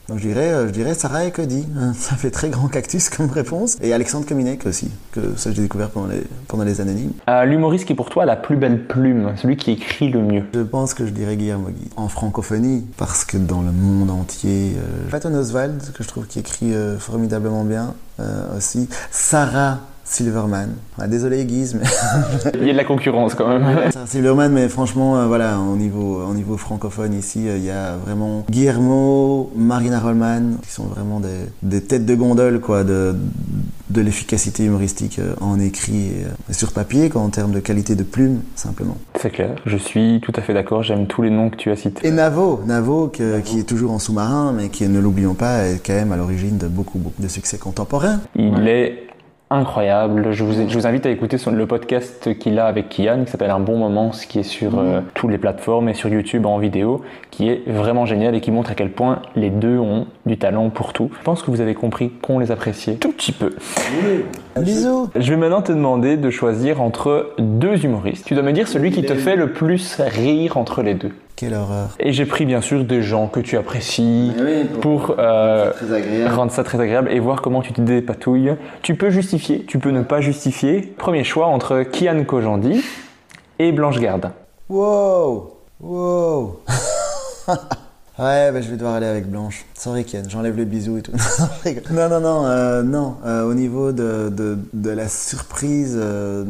Donc je dirais, je dirais Sarah et Cody. Ça fait très grand cactus comme réponse. Et Alexandre Kominek aussi, que ça j'ai découvert pendant les, pendant les anonymes. L'humoriste qui pour toi la plus belle plume, celui qui écrit Je pense que je dirais Guillermo Guy. En francophonie, parce que dans le monde entier, euh, Patton Oswald, que je trouve qui écrit euh, formidablement bien euh, aussi. Sarah Silverman. Ah, désolé Guise, mais Il y a de la concurrence quand même. Silverman, mais franchement, euh, voilà, au niveau, au niveau francophone ici, euh, il y a vraiment Guillermo, Marina Rollman, qui sont vraiment des, des têtes de gondole, quoi, de, de l'efficacité humoristique euh, en écrit et, euh, sur papier, quoi, en termes de qualité de plume, simplement. C'est clair, je suis tout à fait d'accord, j'aime tous les noms que tu as cités. Et Navo, Navo que- qui est toujours en sous-marin, mais qui, ne l'oublions pas, est quand même à l'origine de beaucoup, beaucoup de succès contemporains. Il est incroyable. Je vous, je vous invite à écouter son- le podcast qu'il a avec Kian, qui s'appelle Un bon moment, ce qui est sur euh, toutes les plateformes et sur YouTube en vidéo, qui est vraiment génial et qui montre à quel point les deux ont du talent pour tout. Je pense que vous avez compris qu'on les appréciait tout petit peu. Bisous. Je vais maintenant te demander de choisir entre deux humoristes. Tu dois me dire celui qui te fait le plus rire entre les deux. Quelle horreur. Et j'ai pris bien sûr des gens que tu apprécies oui, pour- pour euh, rendre ça très agréable et voir comment tu te dépatouilles. Tu peux justifier, tu peux ne pas justifier. Premier choix entre Kian Kojandi et Blanche Gardin. Wow Wow Ouais, bah, je vais devoir aller avec Blanche. Sorry Ken, j'enlève les bisous et tout. Non, non, non, euh, non. Euh, au niveau de, de, de la surprise, euh,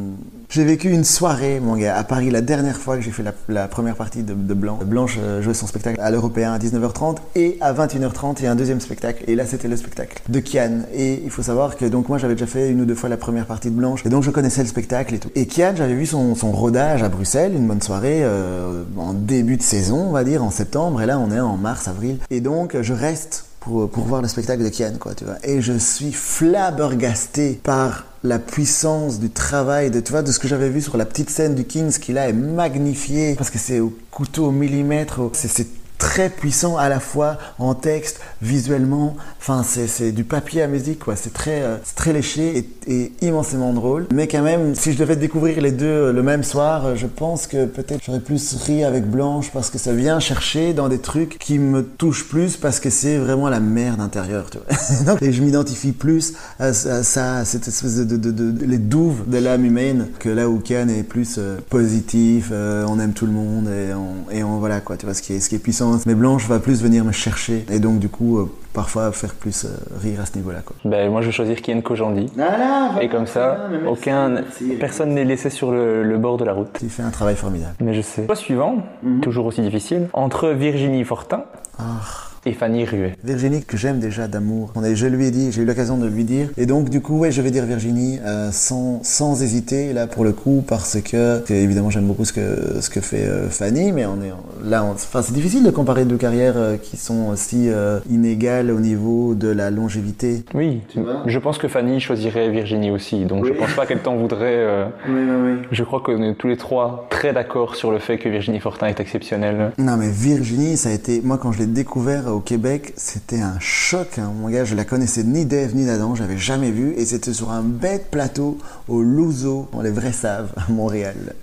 j'ai vécu une soirée, mon gars, à Paris, la dernière fois que j'ai fait la, première partie de, de Blanche. Blanche euh, jouait son spectacle à l'Européen à 19h30 et à 21h30, il y a un deuxième spectacle. Et là, c'était le spectacle de Kian. Et il faut savoir que donc moi, j'avais déjà fait une ou deux fois la première partie de Blanche. Et donc, je connaissais le spectacle et tout. Et Kian, j'avais vu son, son rodage à Bruxelles, une bonne soirée, euh, en début de saison, on va dire, en septembre. Et là, on est en mars, avril. Et donc, je reste pour, pour voir le spectacle de Kian, quoi, tu vois. Et je suis flabbergasté par la puissance du travail, de, tu vois, de ce que j'avais vu sur la petite scène du Kings, qui là est magnifié, parce que c'est au couteau au millimètre, c'est très puissant à la fois en texte, visuellement, enfin c'est du papier à musique quoi, c'est très, euh, très léché et, immensément drôle. Mais quand même, si je devais découvrir les deux euh, le même soir, euh, je pense que peut-être j'aurais plus ri avec Blanche parce que ça vient chercher dans des trucs qui me touchent plus parce que c'est vraiment la merde intérieure, tu vois. Et je m'identifie plus à, ça, à cette espèce de, de, de- de- les douves de l'âme humaine que là où Ken est plus euh, positif, on aime tout le monde et on, et on voilà quoi, tu vois ce qui est, ce qui est puissant. Mais Blanche va plus venir me chercher et donc du coup euh, parfois faire plus euh, rire à ce niveau-là quoi. Ben, moi, je vais choisir Kian Kojandi. Voilà, Et comme ça, aucun, personne n'est laissé sur le, le bord de la route. Tu fais un travail formidable. Mais je sais. Choix suivant, toujours aussi difficile, entre Virginie Fortin et Fanny Ruet. Virginie que j'aime déjà d'amour. On est- Je lui ai dit, j'ai eu l'occasion de lui dire. Et donc du coup, ouais, je vais dire Virginie euh, sans, sans hésiter là pour le coup parce que, évidemment j'aime beaucoup ce que ce que fait euh, Fanny, mais on est là. on- Enfin, c'est difficile de comparer deux carrières euh, qui sont aussi euh, inégales au niveau de la longévité. Oui, vois je pense que Fanny choisirait Virginie aussi, donc je pense pas qu'elle t'en voudrait. euh, Oui, oui, oui. Je crois qu'on est tous les trois très d'accord sur le fait que Virginie Fortin est exceptionnelle. Non mais Virginie, ça a été moi quand je l'ai découvert au Québec, c'était un choc. hein. Mon gars, je la connaissais ni d'Ève ni d'Adam, j'avais jamais vu, et c'était sur un bête plateau au Louzo, on les vrais savent, à Montréal.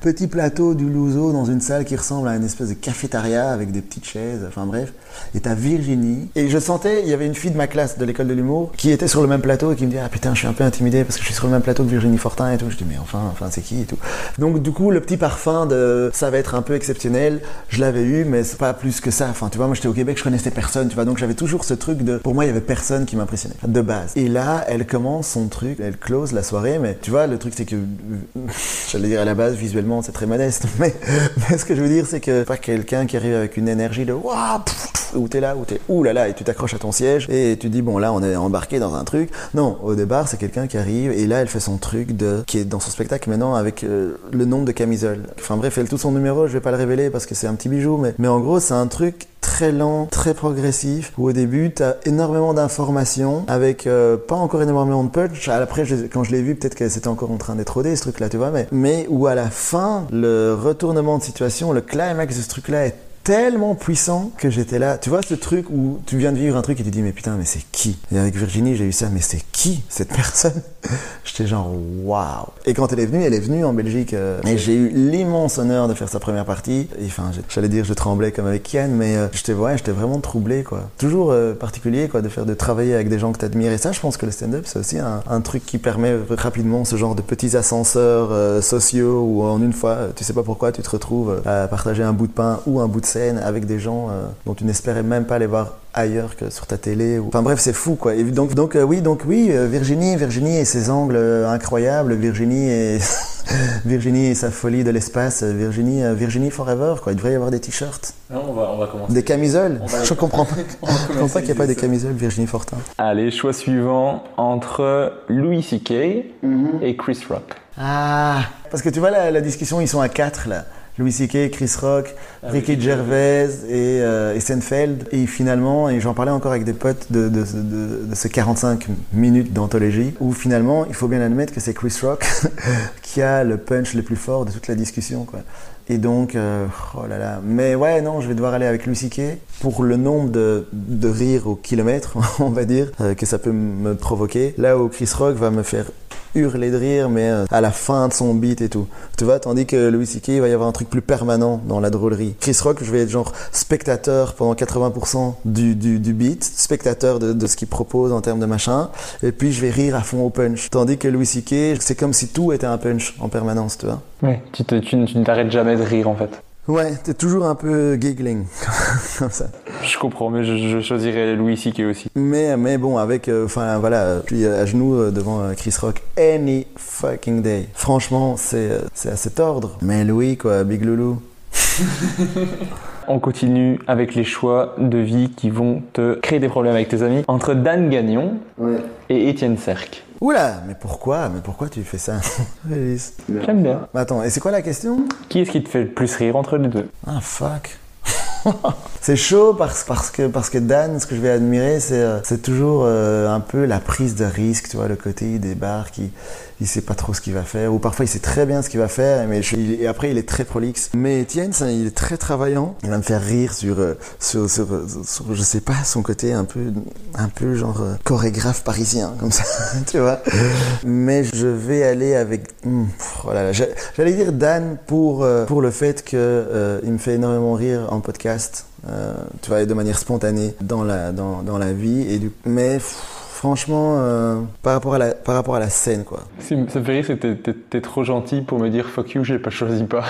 Petit plateau du Louzo dans une salle qui ressemble à une espèce de cafétéria avec des petites chaises, enfin bref. Et t'as Virginie. Et je sentais, il y avait une fille de ma classe de l'école de l'humour qui était sur le même plateau et qui me dit ah putain je suis un peu intimidé parce que je suis sur le même plateau que Virginie Fortin et tout. Je dis mais enfin, enfin c'est qui et tout. Donc du coup le petit parfum de ça va être un peu exceptionnel, je l'avais eu mais c'est pas plus que ça. Enfin tu vois moi j'étais au Québec, je connaissais personne, tu vois donc j'avais toujours ce truc de pour moi il y avait personne qui m'impressionnait de base. Et là elle commence son truc, elle close la soirée mais tu vois le truc c'est que j'allais dire à la base visuellement c'est très modeste mais, ce que je veux dire c'est que pas quelqu'un qui arrive avec une énergie de waouh où t'es là où t'es ouh là là et tu t'accroches à ton siège et tu dis bon là on est embarqué dans un truc non au départ c'est quelqu'un qui arrive et là elle fait son truc de qui est dans son spectacle maintenant avec euh, le nombre de camisoles enfin bref elle tout son numéro je vais pas le révéler parce que c'est un petit bijou mais en gros c'est un truc très lent, très progressif, où au début, tu as énormément d'informations, avec euh, pas encore énormément de punch. Après, quand je l'ai vu, peut-être que c'était encore en train d'être rodé, ce truc-là, tu vois, mais, mais où à la fin, le retournement de situation, le climax de ce truc-là est tellement puissant que j'étais là. Tu vois ce truc où tu viens de vivre un truc et tu dis mais putain mais c'est qui? Et avec Virginie j'ai eu ça mais c'est qui cette personne? J'étais genre waouh. Et quand elle est venue, elle est venue en Belgique euh, et j'ai eu l'immense honneur de faire sa première partie. Enfin j'allais dire je tremblais comme avec Kian mais euh, j'étais ouais, j'étais vraiment troublé quoi. Toujours euh, particulier quoi de faire de travailler avec des gens que t'admires et ça je pense que le stand-up c'est aussi un, un truc qui permet rapidement ce genre de petits ascenseurs euh, sociaux où en une fois tu sais pas pourquoi tu te retrouves à partager un bout de pain ou un bout de scène avec des gens euh, dont tu n'espérais même pas les voir ailleurs que sur ta télé. ou- Enfin bref, c'est fou quoi. Et donc donc euh, oui, donc oui, euh, Virginie, Virginie et ses angles euh, incroyables, Virginie et Virginie et sa folie de l'espace, Virginie euh, Virginie forever quoi. Il devrait y avoir des t-shirts, on, va, on va commencer. des camisoles. Va- Je comprends pas. Je comprends pas qu'il n'y a pas des camisoles Virginie Fortin. Allez, choix suivant entre Louis C.K. et Chris Rock. Ah, parce que tu vois la, la discussion, ils sont à quatre là. Louis C.K., Chris Rock, Ricky Gervais et, euh, et Seinfeld. Et finalement, et j'en parlais encore avec des potes de, de, de, de ces 45 minutes d'anthologie, où finalement, il faut bien admettre que c'est Chris Rock qui a le punch le plus fort de toute la discussion. Quoi. Et donc, euh, oh là là. Mais ouais, non, je vais devoir aller avec Louis C.K. pour le nombre de, de rires au kilomètre, on va dire, euh, que ça peut me provoquer. Là où Chris Rock va me faire hurler de rire, mais euh, à la fin de son beat et tout. Tu vois, tandis que Louis C.K. il va y avoir un truc plus permanent dans la drôlerie. Chris Rock, je vais être genre spectateur pendant 80% du, du, beat, spectateur de, de ce qu'il propose en termes de machin, et puis je vais rire à fond au punch. Tandis que Louis C.K., c'est comme si tout était un punch en permanence, tu vois. Ouais, tu, tu, tu ne t'arrêtes jamais de rire en fait. Ouais, t'es toujours un peu giggling, comme ça. Je comprends, mais je, je choisirais Louis C.K. aussi. Mais, mais bon, avec, enfin voilà, puis à genoux devant Chris Rock, any fucking day. Franchement, c'est c'est à cet ordre. Mais Louis, quoi, Big Loulou. On continue avec les choix de vie qui vont te créer des problèmes avec tes amis. Entre Dan Gagnon ouais. et Étienne Serc. Oula, mais pourquoi Mais pourquoi tu fais ça J'aime bien. Attends, et c'est quoi la question? Qui est-ce qui te fait le plus rire entre les deux? Ah fuck. c'est chaud parce, parce, que, parce que Dan, ce que je vais admirer, c'est, c'est toujours euh, un peu la prise de risque, tu vois, le côté il débarque, il, il sait pas trop ce qu'il va faire, ou parfois il sait très bien ce qu'il va faire, mais et après il est très prolixe. Mais Étienne, il est très travaillant, il va me faire rire sur, euh, sur, sur, sur, je sais pas, son côté un peu, un peu genre euh, chorégraphe parisien, comme ça, tu vois. Mais je vais aller avec, hum, oh j'allais dire Dan pour, euh, pour le fait que euh, il me fait énormément rire en podcast. Tu vois, de manière spontanée dans la, dans, dans la vie. Et du, mais franchement, euh, par, rapport à la, par rapport à la scène, quoi. Ça me fait rire, c'est que t'es, trop gentil pour me dire fuck you, j'ai pas choisi pas.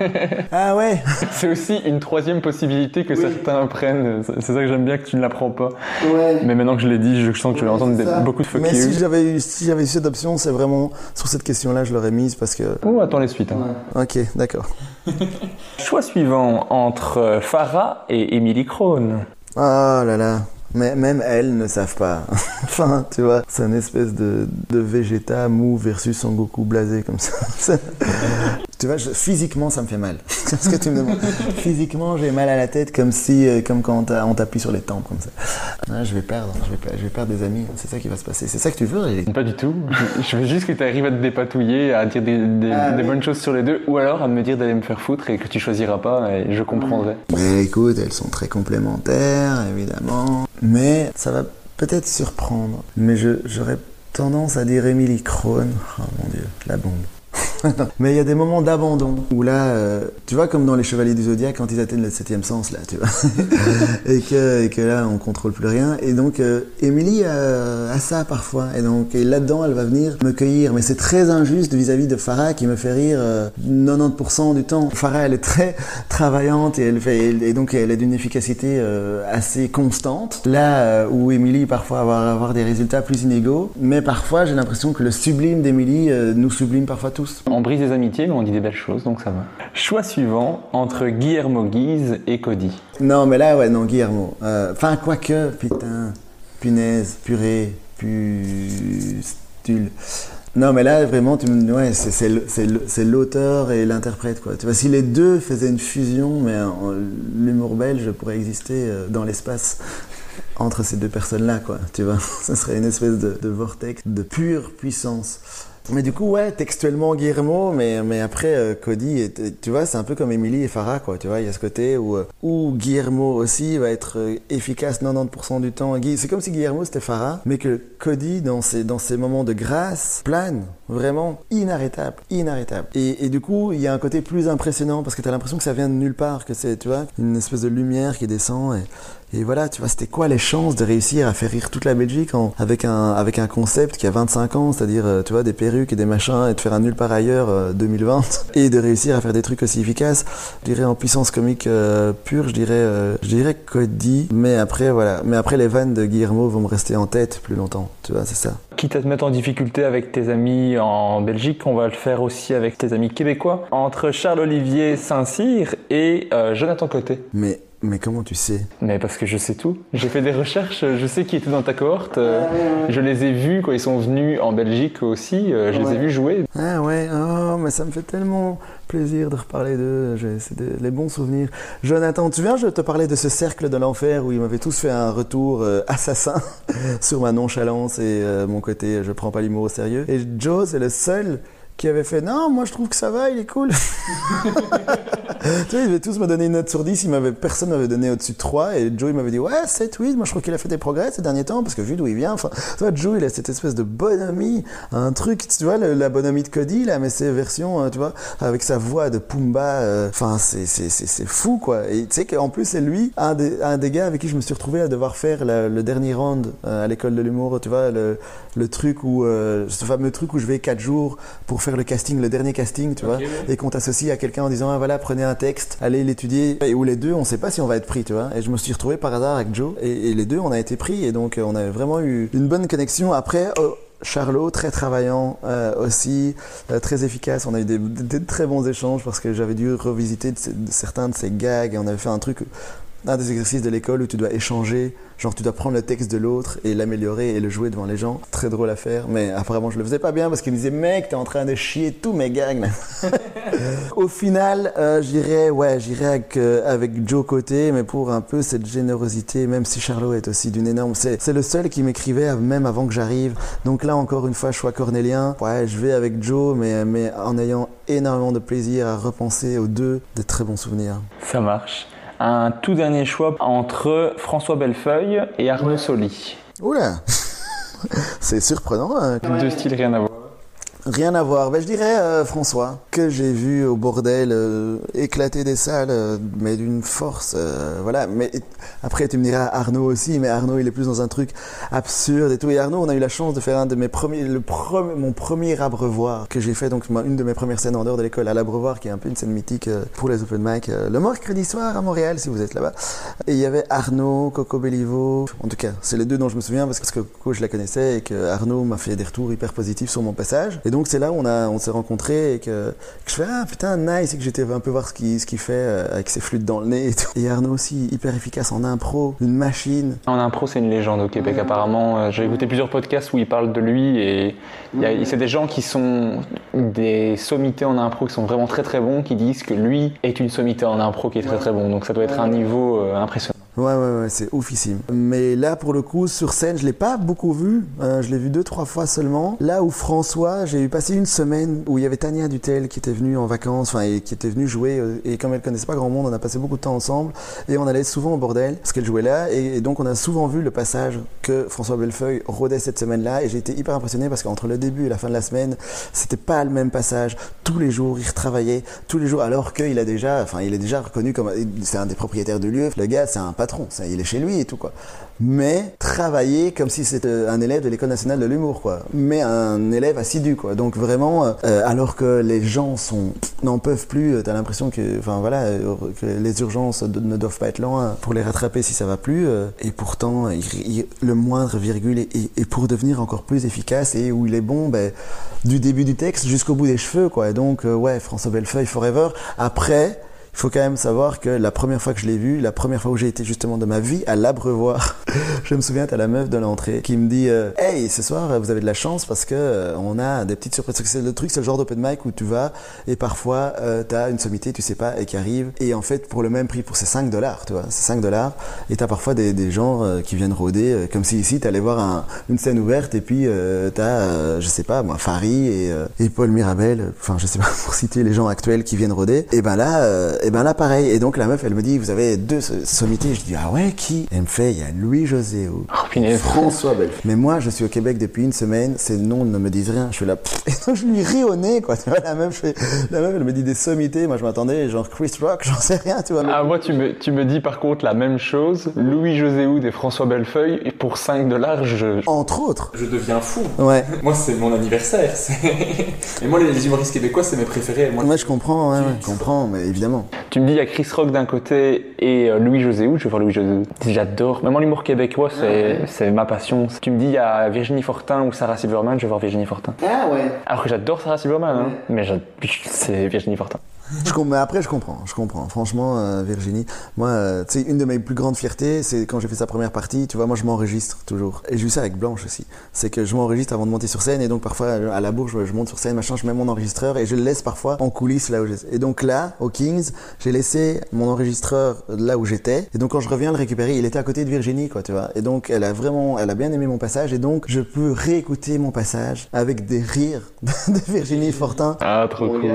ah ouais C'est aussi une troisième possibilité que oui. certains prennent. C'est ça que j'aime bien que tu ne l'apprends pas. Ouais. Mais maintenant que je l'ai dit, je sens que je vais entendre des, beaucoup de fuck Mais you. si j'avais eu, si j'avais eu cette option, c'est vraiment sur cette question-là, je l'aurais mise parce que. Oh, attends les suites. Hein. Ouais. Ok, d'accord. Choix suivant entre Farah et Emily Krohn. Oh là là. Mais même elles ne savent pas. enfin, tu vois, c'est une espèce de, de Vegeta mou versus Son Goku blasé comme ça. tu vois, je, physiquement, ça me fait mal. c'est ce que tu me demandes? physiquement, j'ai mal à la tête comme si, comme quand on t'appuie sur les tempes comme ça. Ah, je vais perdre, je vais, je vais perdre des amis. C'est ça qui va se passer. C'est ça que tu veux Pas du tout. je veux juste que tu arrives à te dépatouiller, à dire des, des, ah, des oui. bonnes choses sur les deux, ou alors à me dire d'aller me faire foutre et que tu choisiras pas, et je comprendrai. Mais écoute, elles sont très complémentaires, évidemment. Mais ça va peut-être surprendre. Mais j'aurais tendance à dire Emily Krohn. Oh mon dieu, la bombe. Mais il y a des moments d'abandon où là, euh, tu vois, comme dans les Chevaliers du Zodiaque, quand ils atteignent le septième sens, là, tu vois, et, que, et que là, on contrôle plus rien. Et donc, euh, Émilie a, a, ça parfois. Et donc, et là-dedans, elle va venir me cueillir. Mais c'est très injuste vis-à-vis -vis de Farah qui me fait rire euh, 90% du temps. Farah, elle est très travaillante et elle fait, et donc elle est d'une efficacité euh, assez constante. Là où Émilie parfois va avoir des résultats plus inégaux, mais parfois j'ai l'impression que le sublime d'Émilie nous sublime parfois tous. On brise des amitiés, mais on dit des belles choses, donc ça va. Choix suivant entre Guillermo Guise et Cody. Non, mais là, ouais, non, Guillermo. Enfin, euh, quoique, putain, punaise, purée, pustule. Non, mais là, vraiment, tu me... ouais, c'est l'auteur et l'interprète, quoi. Tu vois, si les deux faisaient une fusion, mais l'humour belge pourrait exister euh, dans l'espace entre ces deux personnes-là, quoi. Tu vois, ce serait une espèce de vortex de pure puissance. Mais du coup, ouais, textuellement Guillermo, mais, après euh, Cody, tu vois, c'est un peu comme Emily et Farah, quoi. Tu vois, il y a ce côté où, où Guillermo aussi va être efficace 90% du temps. C'est comme si Guillermo c'était Farah, mais que Cody, dans ses, moments de grâce, plane, vraiment inarrêtable, inarrêtable. Et, et du coup, il y a un côté plus impressionnant parce que tu as l'impression que ça vient de nulle part, que c'est, tu vois, une espèce de lumière qui descend et. Et voilà, tu vois, c'était quoi les chances de réussir à faire rire toute la Belgique en, avec, un, avec un concept qui a 25 ans, c'est-à-dire, tu vois, des perruques et des machins, et de faire un nulle part ailleurs euh, 2020, et de réussir à faire des trucs aussi efficaces. Je dirais en puissance comique euh, pure, je dirais, euh, je dirais Cody, mais après, voilà. Mais après, les vannes de Guillermo vont me rester en tête plus longtemps, tu vois, c'est ça. Quitte à te mettre en difficulté avec tes amis en Belgique, on va le faire aussi avec tes amis québécois, entre Charles-Olivier Saint-Cyr et Jonathan Côté. Mais Mais comment tu sais? Mais parce que je sais tout. J'ai fait des recherches, je sais qui était dans ta cohorte. euh, Je les ai vus quand ils sont venus en Belgique aussi. euh, Je les ai vus jouer. Ah ouais, oh, mais ça me fait tellement plaisir de reparler d'eux. C'est des- les bons souvenirs. Jonathan, tu viens, je te parlais de ce cercle de l'enfer où ils m'avaient tous fait un retour euh, assassin sur ma nonchalance et euh, mon côté je prends pas l'humour au sérieux. Et Joe, c'est le seul qui avait fait non, moi je trouve que ça va, il est cool. tu vois, ils devaient tous me donner une note sur 10, il m'avait, personne m'avait donné au-dessus de 3 et Joe il m'avait dit ouais 7, 8, moi je trouve qu'il a fait des progrès ces derniers temps parce que vu d'où il vient, enfin, tu vois, Joe il a cette espèce de bonhomie, un truc, tu vois, le- la bonhomie de Cody là, mais c'est version, euh, tu vois, avec sa voix de Pumba, euh, enfin c'est, c'est, c'est, c'est fou quoi. Et tu sais qu'en plus c'est lui, un des, un des gars avec qui je me suis retrouvé à devoir faire la- le dernier round euh, à l'école de l'humour, tu vois, le, le truc où, euh, ce fameux truc où je vais 4 jours pour faire le casting, le dernier casting, tu vois, et qu'on t'associe à quelqu'un en disant ah, voilà prenez un texte, allez l'étudier et où les deux on sait pas si on va être pris, tu vois. Et je me suis retrouvé par hasard avec Joe et, et les deux on a été pris et donc euh, on avait vraiment eu une bonne connexion. Après. oh, Charlot, très travaillant euh, aussi, euh, très efficace. On a eu des, des- des très bons échanges parce que j'avais dû revisiter de ces- de certains de ses gags et on avait fait un truc, un des exercices de l'école où tu dois échanger, genre tu dois prendre le texte de l'autre et l'améliorer et le jouer devant les gens. Très drôle à faire, mais apparemment je le faisais pas bien parce qu'il me disait mec t'es en train de chier tous mes gags. là. Au final, euh, j'irais, ouais, j'irais avec, euh, avec Joe Côté, mais pour un peu cette générosité, même si Charlot est aussi d'une énorme. C'est, c'est le seul qui m'écrivait même avant que j'arrive. Donc là, encore une fois, choix cornélien. Ouais, je vais avec Joe, mais, mais en ayant énormément de plaisir à repenser aux deux, des très bons souvenirs. Ça marche. Un tout dernier choix entre François Bellefeuille et Arnaud Soli. Oula C'est surprenant. hein. Deux styles rien à voir. Rien à voir. Ben, je dirais euh, François, que j'ai vu au bordel euh, éclater des salles, euh, mais d'une force. euh, voilà. Mais après, tu me diras Arnaud aussi, mais Arnaud, il est plus dans un truc absurde et tout. Et Arnaud, on a eu la chance de faire un de mes premiers, le premier, mon premier abreuvoir que j'ai fait, donc une de mes premières scènes en dehors de l'école à l'abreuvoir, qui est un peu une scène mythique euh, pour les open mic, euh, le mercredi soir à Montréal, si vous êtes là-bas. Et il y avait Arnaud, Coco Bellivo. En tout cas, c'est les deux dont je me souviens parce que Coco, je la connaissais et que Arnaud m'a fait des retours hyper positifs sur mon passage. Donc, c'est là où on, a, on s'est rencontrés et que, que je fais Ah putain, nice, et que j'étais un peu voir ce qu'il, ce qu'il fait euh, avec ses flûtes dans le nez et tout. Et Arnaud aussi, hyper efficace en impro, une machine. En impro, c'est une légende au Québec apparemment. Euh, J'ai écouté plusieurs podcasts où il parle de lui et il y a- c'est des gens qui sont des sommités en impro qui sont vraiment très très bons qui disent que lui est une sommité en impro qui est très très bon. Donc ça doit être un niveau euh, impressionnant. Ouais, ouais, ouais, c'est oufissime. Mais là, pour le coup, sur scène, je l'ai pas beaucoup vu. Euh, je l'ai vu deux, trois fois seulement. Là où François, j'ai eu passé une semaine où il y avait Tania Dutel qui était venue en vacances, enfin, et qui était venue jouer. euh, Et comme elle connaissait pas grand monde, on a passé beaucoup de temps ensemble. Et on allait souvent au bordel, parce qu'elle jouait là. Et, donc, on a souvent vu le passage que François Bellefeuille rodait cette semaine-là. Et j'ai été hyper impressionné parce qu'entre le début et la fin de la semaine, c'était pas le même passage. Tous les jours, il retravaillait, tous les jours, alors qu'il a déjà, enfin, il est déjà reconnu comme, c'est un des propriétaires du lieu. Le gars, c'est un patron, ça, il est chez lui et tout, quoi. Mais travailler comme si c'était un élève de l'école nationale de l'humour, quoi. Mais un élève assidu, quoi. Donc vraiment, euh, euh, alors que les gens sont, n'en peuvent plus, euh, t'as l'impression que, enfin voilà, euh, que les urgences ne doivent pas être loin pour les rattraper si ça va plus. euh, et pourtant, le moindre virgule est, est pour devenir encore plus efficace et où il est bon, ben, du début du texte jusqu'au bout des cheveux, quoi. Et donc, euh, ouais, François Bellefeuille forever. Après, faut quand même savoir que la première fois que je l'ai vu, la première fois où j'ai été justement de ma vie à l'Abreuvoir, je me souviens, t'as la meuf de l'entrée qui me dit euh, Hey, ce soir, vous avez de la chance parce que euh, on a des petites surprises. C'est le truc, c'est le genre d'open mic où tu vas et parfois euh, t'as une sommité, tu sais pas, et qui arrive. Et en fait, pour le même prix, pour ces 5 dollars, tu vois, c'est 5 dollars. Et t'as parfois des, des gens euh, qui viennent rôder, euh, comme si ici t'allais voir un- une scène ouverte et puis t'as, je sais pas, moi, Fari et, et Paul Mirabel, enfin, je sais pas, pour citer les gens actuels qui viennent rôder. Et ben là, et ben là, pareil. Et donc la meuf, elle me dit, vous avez deux so- sommités. Je dis, ah ouais, qui? Elle me fait, il y a Louis-José ou punaise. François Bellefeuille. Mais moi, je suis au Québec depuis une semaine, ces noms ne me disent rien. Je suis là, pff, et donc je lui ris au nez, quoi. Tu vois, la meuf, fais- la meuf, elle me dit des sommités. Moi, je m'attendais, genre Chris Rock, j'en sais rien, tu vois. Ah, moi, tu me, tu me dis par contre la même chose. Louis-José Houd et François Bellefeuille, et pour 5 dollars, je. Entre autres. Je deviens fou. Ouais. Moi, c'est mon anniversaire. Et moi, les humoristes québécois, c'est mes préférés. Moi, Ouais, je comprends, ouais, ouais, je comprends, mais évidemment. Tu me dis, il y a Chris Rock d'un côté et euh, Louis-José. Je vais voir Louis-José. J'adore. Même en humour québécois, c'est ma passion. Tu me dis, il y a Virginie Fortin ou Sarah Silverman. Je vais voir Virginie Fortin. Ah ouais. Alors que j'adore Sarah Silverman, hein, mais c'est Virginie Fortin. Je mais après, je comprends, je comprends. Franchement, euh, Virginie, moi, euh, tu sais, une de mes plus grandes fiertés, c'est quand j'ai fait sa première partie, tu vois, moi, je m'enregistre toujours. Et j'ai eu ça avec Blanche aussi. C'est que je m'enregistre avant de monter sur scène, et donc parfois, à la bourge, je monte sur scène, machin, je mets mon enregistreur, et je le laisse parfois en coulisses là où j'étais. Et donc là, au Kings, j'ai laissé mon enregistreur là où j'étais, et donc quand je reviens le récupérer, il était à côté de Virginie, quoi, tu vois. Et donc, elle a vraiment, elle a bien aimé mon passage, et donc, je peux réécouter mon passage avec des rires de Virginie Fortin. Ah, trop cool.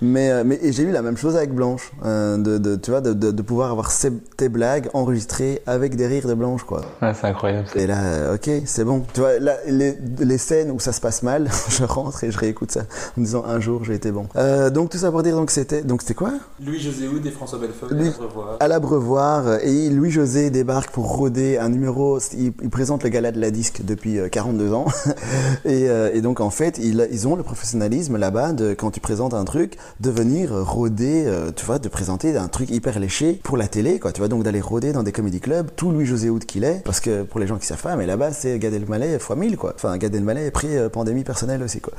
Mais, euh, mais et j'ai eu la même chose avec Blanche, euh, de, tu vois, de, pouvoir avoir ces, tes blagues enregistrées avec des rires de Blanche, quoi. Ah, c'est incroyable. Et là, euh, ok, c'est bon. Tu vois, là, les, les scènes où ça se passe mal, je rentre et je réécoute ça en me disant un jour j'ai été bon. Euh, donc tout ça pour dire donc c'était donc c'était quoi? Louis-José Houd et François au revoir. À l'abreuvoir euh, et Louis José débarque pour roder un numéro. Il, il présente le gala de la disque depuis euh, 42 ans et, euh, et donc en fait ils, ils ont le professionnalisme là-bas de quand tu présentes un truc de venir roder, euh, tu vois, de présenter un truc hyper léché pour la télé, quoi. Tu vois donc d'aller roder dans des comédie clubs, tout Louis José Houd qu'il est, parce que pour les gens qui savent pas, mais là-bas c'est Gad Elmaleh fois 1000 quoi. Enfin Gad Elmaleh pris euh, pandémie personnelle aussi quoi.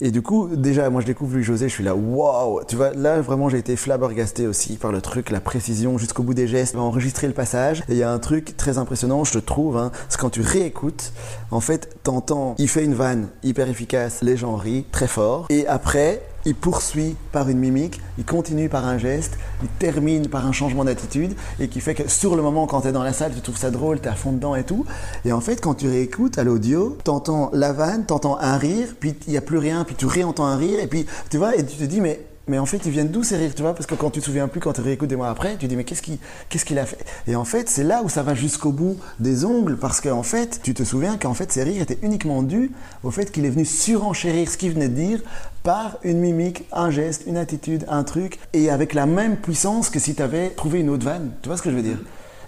Et du coup déjà moi je découvre Louis José, je suis là waouh, tu vois là vraiment j'ai été flabbergasté aussi par le truc, la précision jusqu'au bout des gestes, enregistrer le passage. Et il y a un truc très impressionnant, je trouve, hein, c'est quand tu réécoutes, en fait t'entends, il fait une vanne hyper efficace, les gens rient très fort, et après il poursuit par une mimique, il continue par un geste, il termine par un changement d'attitude et qui fait que sur le moment quand tu es dans la salle, tu trouves ça drôle, tu es à fond dedans et tout. Et en fait, quand tu réécoutes à l'audio, t'entends la vanne, t'entends un rire, puis il n'y a plus rien, puis tu réentends un rire et puis tu vois et tu te dis mais mais en fait, ils viennent d'où ces rires, tu vois? Parce que quand tu te souviens plus, quand tu réécoutes des mois après, tu dis mais qu'est-ce qu'il a fait? Et en fait, c'est là où ça va jusqu'au bout des ongles, parce qu'en fait, tu te souviens qu'en fait, ces rires étaient uniquement dus au fait qu'il est venu surenchérir ce qu'il venait de dire par une mimique, un geste, une attitude, un truc, et avec la même puissance que si tu avais trouvé une autre vanne. Tu vois ce que je veux dire?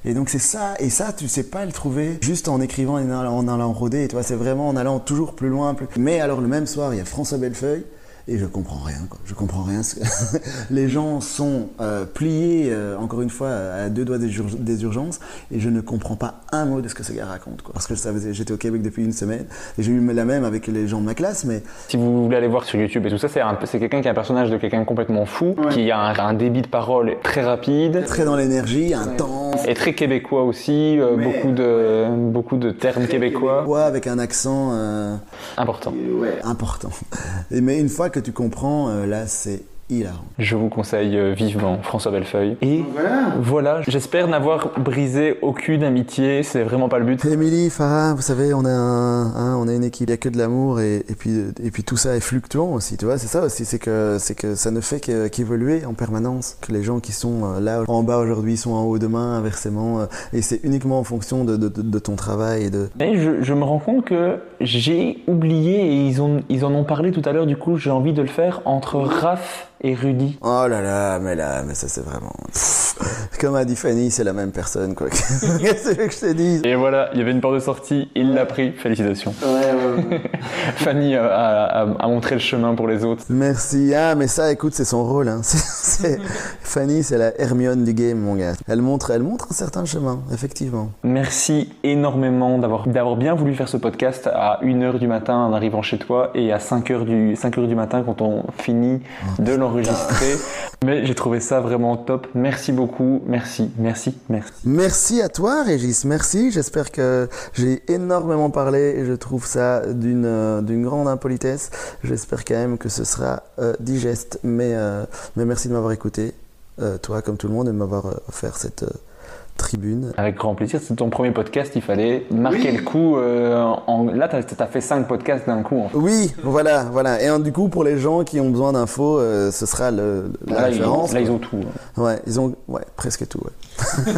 Et donc c'est ça, et ça tu sais pas le trouver juste en écrivant et en allant, en allant rôder, tu vois, c'est vraiment en allant toujours plus loin. Plus... Mais alors le même soir, il y a François Bellefeuille, et je comprends rien, quoi. Je comprends rien. Les gens sont euh, pliés, euh, encore une fois, à deux doigts des, ur- des urgences, et je ne comprends pas un mot de ce que ce gars raconte, quoi. Parce que j'étais au Québec depuis une semaine, et j'ai eu la même avec les gens de ma classe, mais Si vous voulez aller voir sur YouTube et tout ça, c'est un- c'est quelqu'un qui est un personnage de quelqu'un complètement fou, qui a un, un débit de parole très rapide. très dans l'énergie, intense. Et très québécois aussi, euh, Mais- beaucoup, de, beaucoup de termes québécois. Ouais, avec un accent Important. ouais, important. Et, mais une fois que tu comprends, euh, là, c'est hilarant. Je vous conseille euh, vivement François Bellefeuille. Et voilà, j'espère n'avoir brisé aucune amitié, c'est vraiment pas le but. Émilie, Farah, vous savez, on a, un, hein, on a une équipe, il n'y a que de l'amour et, et, puis, et puis tout ça est fluctuant aussi, tu vois, c'est ça aussi, c'est que, c'est que ça ne fait qu'évoluer en permanence, que les gens qui sont euh, là en bas aujourd'hui sont en haut demain, inversement, euh, et c'est uniquement en fonction de, de, de- de ton travail et de... Mais je, je me rends compte que j'ai oublié, et ils, ont, ils en ont parlé tout à l'heure, du coup j'ai envie de le faire entre Raph Oh là là, mais là, mais ça c'est vraiment... Comme a dit Fanny, c'est la même personne, quoi. Qu'est-ce que je te dis Et voilà, il y avait une porte de sortie, il l'a pris, félicitations. Fanny a, a- a- a montré le chemin pour les autres. Merci. Ah, mais ça, écoute, c'est son rôle. Hein. C'est- c'est- Fanny, c'est la Hermione du game, mon gars. Elle montre, elle montre un certain chemin, effectivement. Merci énormément d'avoir d'avoir bien voulu faire ce podcast à 1h du matin en arrivant chez toi et à 5h du, 5 heures du matin quand on finit de l'enregistrer. Mais j'ai trouvé ça vraiment top. Merci beaucoup. Merci, merci, merci. Merci à toi, Régis. Merci. J'espère que j'ai énormément parlé et je trouve ça d'une euh, grande impolitesse. J'espère quand même que ce sera euh, digeste. Mais, euh, mais merci de m'avoir écouté, toi comme tout le monde, et de m'avoir offert cette tribune. Avec grand plaisir. C'est ton premier podcast. Il fallait marquer le coup. euh, en... Là, tu as, fait 5 podcasts d'un coup. En fait. Oui, voilà, voilà. Et du coup, pour les gens qui ont besoin d'infos, euh, ce sera le, la Là, ils, référence. là, quoi. ils ont tout. Ouais, ils ont ouais, presque tout. Ouais.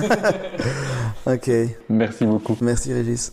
ok, Merci beaucoup. merci Régis.